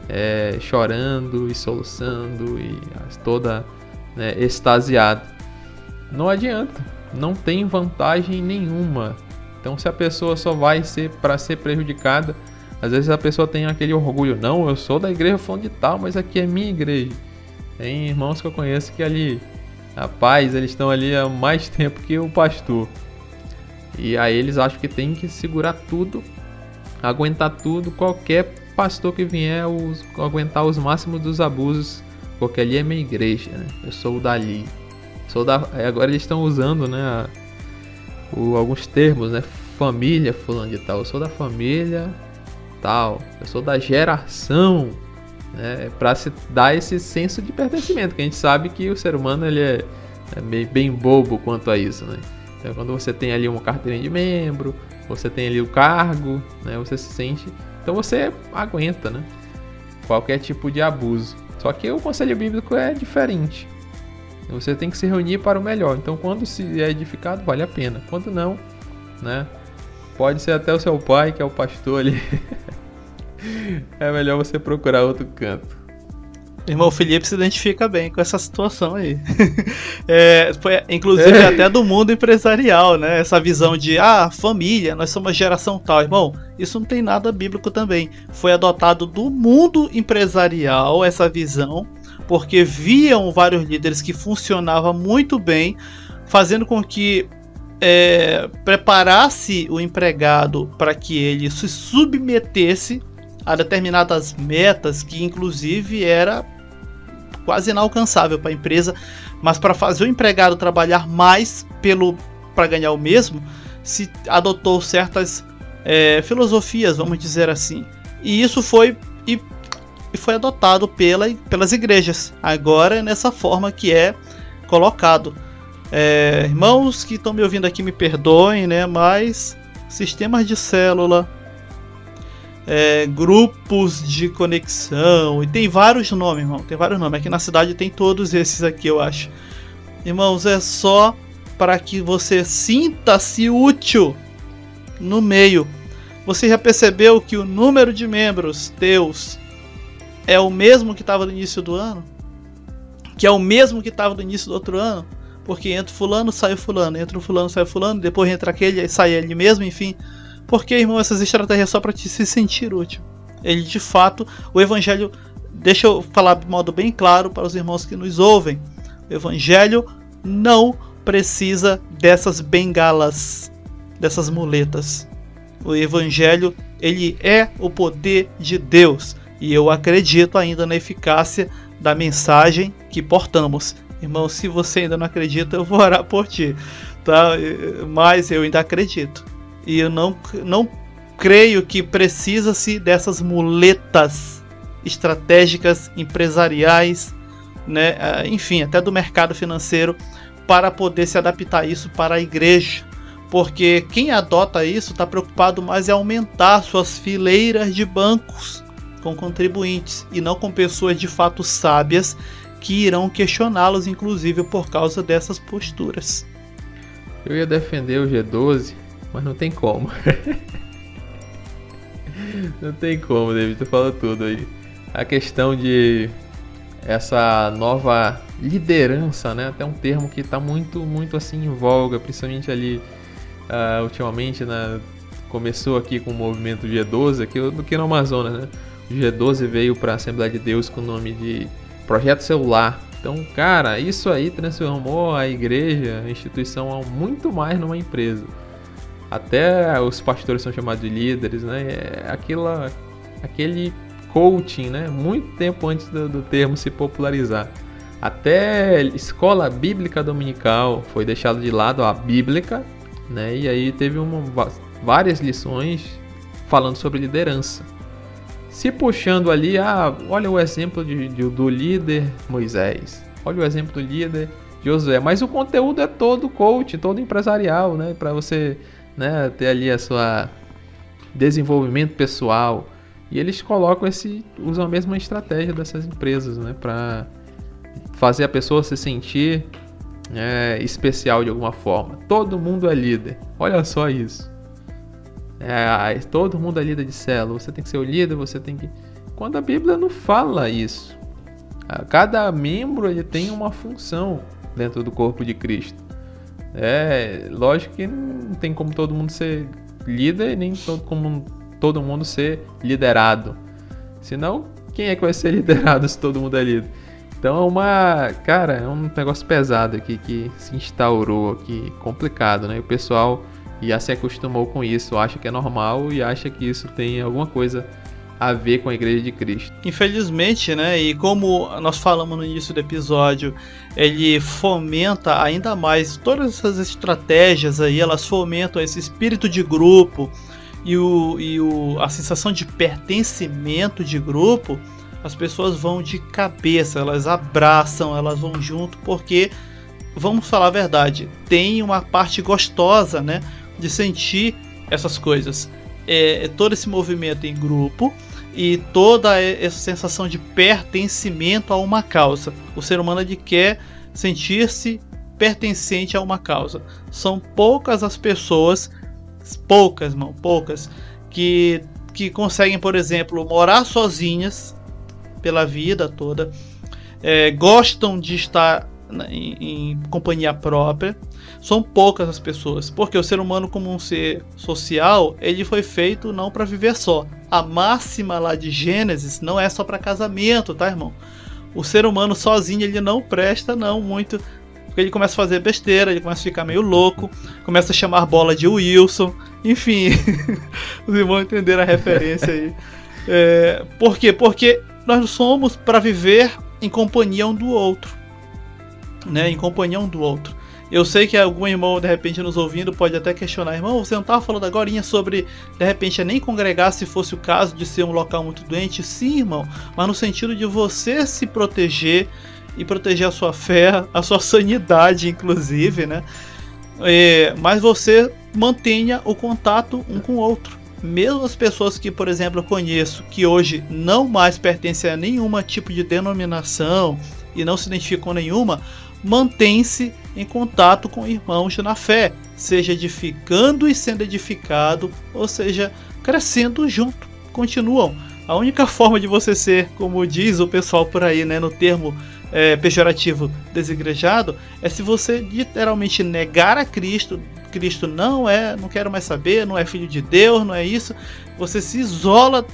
é, chorando e soluçando e toda né, extasiada. Não adianta, não tem vantagem nenhuma. Então, se a pessoa só vai ser para ser prejudicada, às vezes a pessoa tem aquele orgulho, não, eu sou da igreja falando tal, mas aqui é minha igreja. Tem irmãos que eu conheço que ali, rapaz, eles estão ali há mais tempo que o pastor. E aí eles acham que tem que segurar tudo, aguentar tudo, qualquer pastor que vier os, aguentar os máximos dos abusos, porque ali é minha igreja, né? Eu sou dali. Da, agora eles estão usando, né, o, alguns termos, né? Família fulano de tal. Eu sou da família tal, eu sou da geração, né, para se dar esse senso de pertencimento, que a gente sabe que o ser humano ele é, é bem, bem, bobo quanto a isso, né? Então quando você tem ali uma carteirinha de membro, você tem ali o cargo, né, você se sente, então você aguenta, né? Qualquer tipo de abuso. Só que o conselho bíblico é diferente. Você tem que se reunir para o melhor. Então, quando se é edificado, vale a pena. Quando não, né? Pode ser até o seu pai, que é o pastor ali. é melhor você procurar outro canto. Irmão Felipe se identifica bem com essa situação aí. é, foi, inclusive é. até do mundo empresarial, né? Essa visão de ah, família, nós somos geração tal. Irmão, isso não tem nada bíblico também. Foi adotado do mundo empresarial essa visão, porque viam vários líderes que funcionava muito bem, fazendo com que é, preparasse o empregado para que ele se submetesse a determinadas metas que inclusive era quase inalcançável para a empresa, mas para fazer o empregado trabalhar mais pelo para ganhar o mesmo, se adotou certas é, filosofias, vamos dizer assim. E isso foi e, e foi adotado pela, pelas igrejas. Agora é nessa forma que é colocado. É, irmãos que estão me ouvindo aqui me perdoem, né? Mas sistemas de célula, é, grupos de conexão e tem vários nomes, irmão. Tem vários nomes. Aqui na cidade tem todos esses aqui, eu acho. Irmãos, é só para que você sinta-se útil no meio. Você já percebeu que o número de membros teus é o mesmo que estava no início do ano? Que é o mesmo que estava no início do outro ano? Porque entra fulano, sai fulano, entra fulano, sai fulano, depois entra aquele, sai ele mesmo, enfim. Porque, irmão, essas estratégias só para te se sentir útil. Ele, de fato, o evangelho, deixa eu falar de modo bem claro para os irmãos que nos ouvem. O evangelho não precisa dessas bengalas, dessas muletas. O evangelho, ele é o poder de Deus, e eu acredito ainda na eficácia da mensagem que portamos. Irmão, se você ainda não acredita, eu vou orar por ti, tá? Mas eu ainda acredito. E eu não, não creio que precisa-se dessas muletas estratégicas, empresariais, né, ah, enfim, até do mercado financeiro, para poder se adaptar isso para a igreja. Porque quem adota isso está preocupado mais em aumentar suas fileiras de bancos com contribuintes e não com pessoas de fato sábias que irão questioná-los, inclusive por causa dessas posturas. Eu ia defender o G12, mas não tem como. não tem como, David, tu fala tudo aí. A questão de essa nova liderança, né? Até um termo que está muito, muito assim em voga, principalmente ali uh, ultimamente, né? Começou aqui com o movimento G12 aqui, aqui no Amazonas, né? O G12 veio para a Assembleia de Deus com o nome de Projeto Celular. Então, cara, isso aí transformou a igreja, a instituição, muito mais numa empresa. Até os pastores são chamados de líderes, né? É aquela, aquele coaching, né? Muito tempo antes do, do termo se popularizar. Até escola bíblica dominical foi deixado de lado a bíblica, né? E aí teve uma, várias lições falando sobre liderança. Se puxando ali, ah, olha o exemplo de, de, do líder Moisés, olha o exemplo do líder Josué, mas o conteúdo é todo coach, todo empresarial, né? Para você né, ter ali a sua desenvolvimento pessoal. E eles colocam esse, usam a mesma estratégia dessas empresas, né, para fazer a pessoa se sentir é, especial de alguma forma. Todo mundo é líder. Olha só isso. É, todo mundo é líder de célula. Você tem que ser o líder, você tem que. Quando a Bíblia não fala isso. Cada membro ele tem uma função dentro do corpo de Cristo. É, lógico que não tem como todo mundo ser líder, nem todo, como todo mundo ser liderado. Senão, quem é que vai ser liderado se todo mundo é líder? Então é uma. Cara, é um negócio pesado aqui que se instaurou aqui, complicado, né? E o pessoal já se acostumou com isso, acha que é normal e acha que isso tem alguma coisa a ver com a Igreja de Cristo. Infelizmente, né? E como nós falamos no início do episódio, ele fomenta ainda mais todas essas estratégias aí, elas fomentam esse espírito de grupo e, o, e o, a sensação de pertencimento de grupo. As pessoas vão de cabeça, elas abraçam, elas vão junto, porque vamos falar a verdade, tem uma parte gostosa, né, de sentir essas coisas é, todo esse movimento em grupo e toda essa sensação de pertencimento a uma causa. O ser humano quer sentir-se pertencente a uma causa. São poucas as pessoas, poucas, não, poucas, que, que conseguem, por exemplo, morar sozinhas pela vida toda, é, gostam de estar em, em companhia própria, são poucas as pessoas, porque o ser humano como um ser social, ele foi feito não para viver só. A máxima lá de Gênesis não é só para casamento, tá, irmão? O ser humano sozinho ele não presta não muito, porque ele começa a fazer besteira, ele começa a ficar meio louco, começa a chamar bola de Wilson, enfim, os irmãos entenderam a referência aí. É, por quê? Porque nós somos para viver em companhia um do outro, né? Em companhia um do outro. Eu sei que algum irmão, de repente, nos ouvindo, pode até questionar: irmão, você não estava falando agora sobre, de repente, nem congregar se fosse o caso de ser um local muito doente? Sim, irmão, mas no sentido de você se proteger e proteger a sua fé, a sua sanidade, inclusive, né? É, mas você mantenha o contato um com o outro. Mesmo as pessoas que, por exemplo, eu conheço que hoje não mais pertencem a nenhuma tipo de denominação e não se identificam com nenhuma, mantém-se em contato com irmãos na fé, seja edificando e sendo edificado, ou seja, crescendo junto. Continuam. A única forma de você ser, como diz o pessoal por aí, né, no termo é, pejorativo desigrejado, é se você literalmente negar a Cristo, Cristo não é, não quero mais saber, não é filho de Deus, não é isso, você se isola,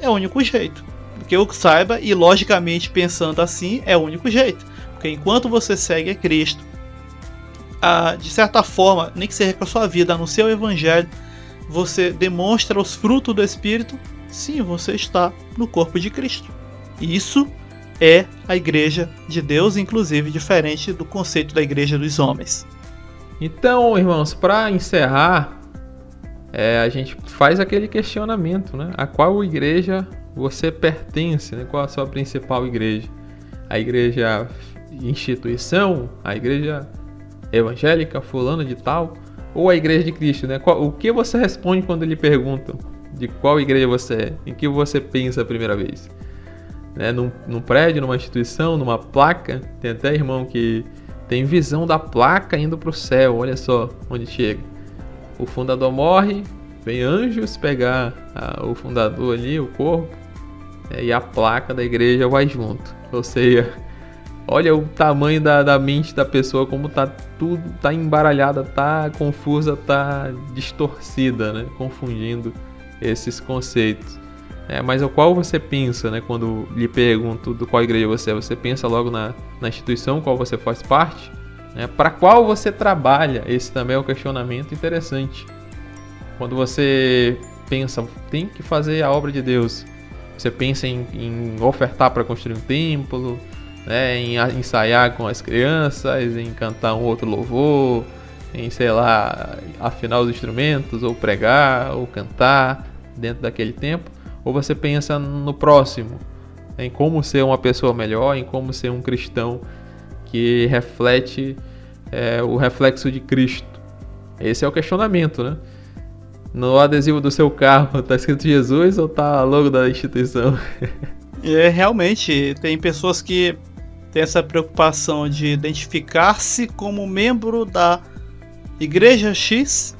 é o único jeito. Que eu saiba, e logicamente pensando assim, é o único jeito. Porque enquanto você segue a Cristo, a, de certa forma, nem que seja com a sua vida, no seu evangelho, você demonstra os frutos do Espírito, sim, você está no corpo de Cristo. Isso é a igreja de Deus, inclusive diferente do conceito da igreja dos homens. Então, irmãos, para encerrar, é, a gente faz aquele questionamento, né? A qual igreja você pertence, né? Qual a sua principal igreja? A igreja instituição, a igreja evangélica, fulano de tal, ou a igreja de Cristo, né? o que você responde quando lhe perguntam de qual igreja você é? Em que você pensa a primeira vez? Né? Num, num prédio, numa instituição, numa placa? Tem até irmão que tem visão da placa indo para o céu, olha só onde chega. O fundador morre, vem anjos pegar a, o fundador ali, o corpo, né? e a placa da igreja vai junto. Ou seja, Olha o tamanho da, da mente da pessoa, como tá tudo, tá embaralhada, tá confusa, tá distorcida, né? Confundindo esses conceitos. É, mas o qual você pensa, né? Quando lhe pergunto do qual igreja você é, você pensa logo na, na instituição qual você faz parte? Né? Para qual você trabalha? Esse também é um questionamento interessante. Quando você pensa, tem que fazer a obra de Deus. Você pensa em, em ofertar para construir um templo, né, em ensaiar com as crianças, em cantar um outro louvor, em sei lá, afinar os instrumentos, ou pregar, ou cantar dentro daquele tempo, ou você pensa no próximo, em como ser uma pessoa melhor, em como ser um cristão que reflete é, o reflexo de Cristo. Esse é o questionamento, né? No adesivo do seu carro tá escrito Jesus ou tá logo da instituição? É, realmente, tem pessoas que tem essa preocupação de identificar-se como membro da Igreja X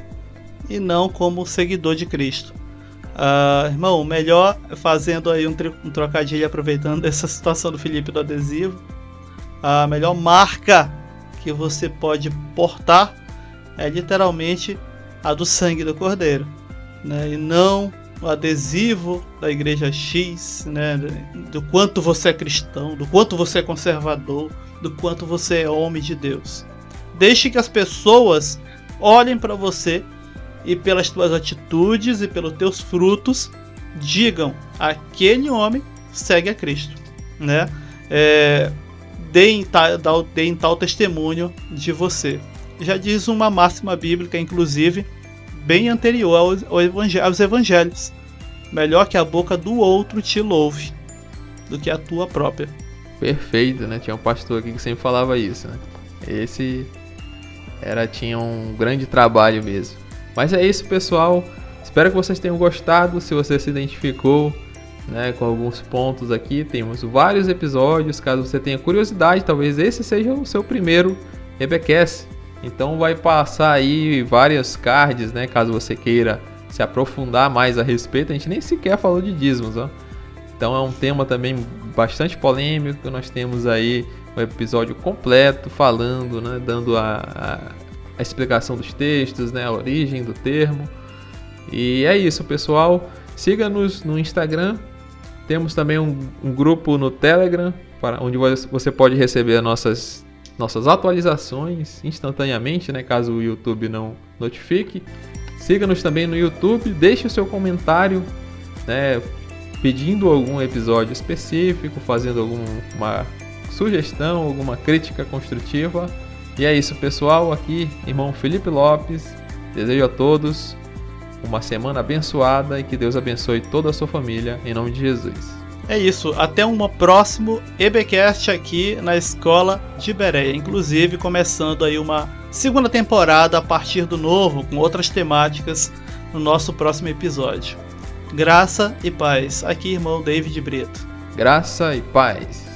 e não como seguidor de Cristo. Uh, irmão, melhor fazendo aí um, um, trocadilho aproveitando essa situação do Felipe do adesivo. A melhor marca que você pode portar é literalmente a do sangue do Cordeiro, né? E não o adesivo da igreja X, né, do quanto você é cristão, do quanto você é conservador, do quanto você é homem de Deus. Deixe que as pessoas olhem para você e pelas tuas atitudes e pelos teus frutos digam aquele homem segue a Cristo, né? É, deem, tal, deem tal testemunho de você. Já diz uma máxima bíblica, inclusive, bem anterior aos, evangelhos. Melhor que a boca do outro te louve do que a tua própria. Perfeito, né? Tinha um pastor aqui que sempre falava isso, né? Esse era tinha um grande trabalho mesmo. Mas é isso, pessoal. Espero que vocês tenham gostado. Se você se identificou né, com alguns pontos aqui, temos vários episódios. Caso você tenha curiosidade, talvez esse seja o seu primeiro Rebecast. Então vai passar aí várias cards, né? Caso você queira se aprofundar mais a respeito, a gente nem sequer falou de dízimos, ó. Então é um tema também bastante polêmico. Nós temos aí um episódio completo falando, né, dando a, a, explicação dos textos, né, a origem do termo. E é isso, pessoal. Siga-nos no Instagram. Temos também um, um grupo no Telegram, para, onde você pode receber nossas nossas atualizações instantaneamente, né, caso o YouTube não notifique. Siga-nos também no YouTube, deixe o seu comentário, né, pedindo algum episódio específico, fazendo alguma sugestão, alguma crítica construtiva. E é isso, pessoal. Aqui, irmão Felipe Lopes. Desejo a todos uma semana abençoada e que Deus abençoe toda a sua família, em nome de Jesus. É isso, até um próximo EBcast aqui na Escola de Bereia. Inclusive, começando aí uma segunda temporada a partir do novo, com outras temáticas no nosso próximo episódio. Graça e paz. Aqui, irmão David Brito. Graça e paz.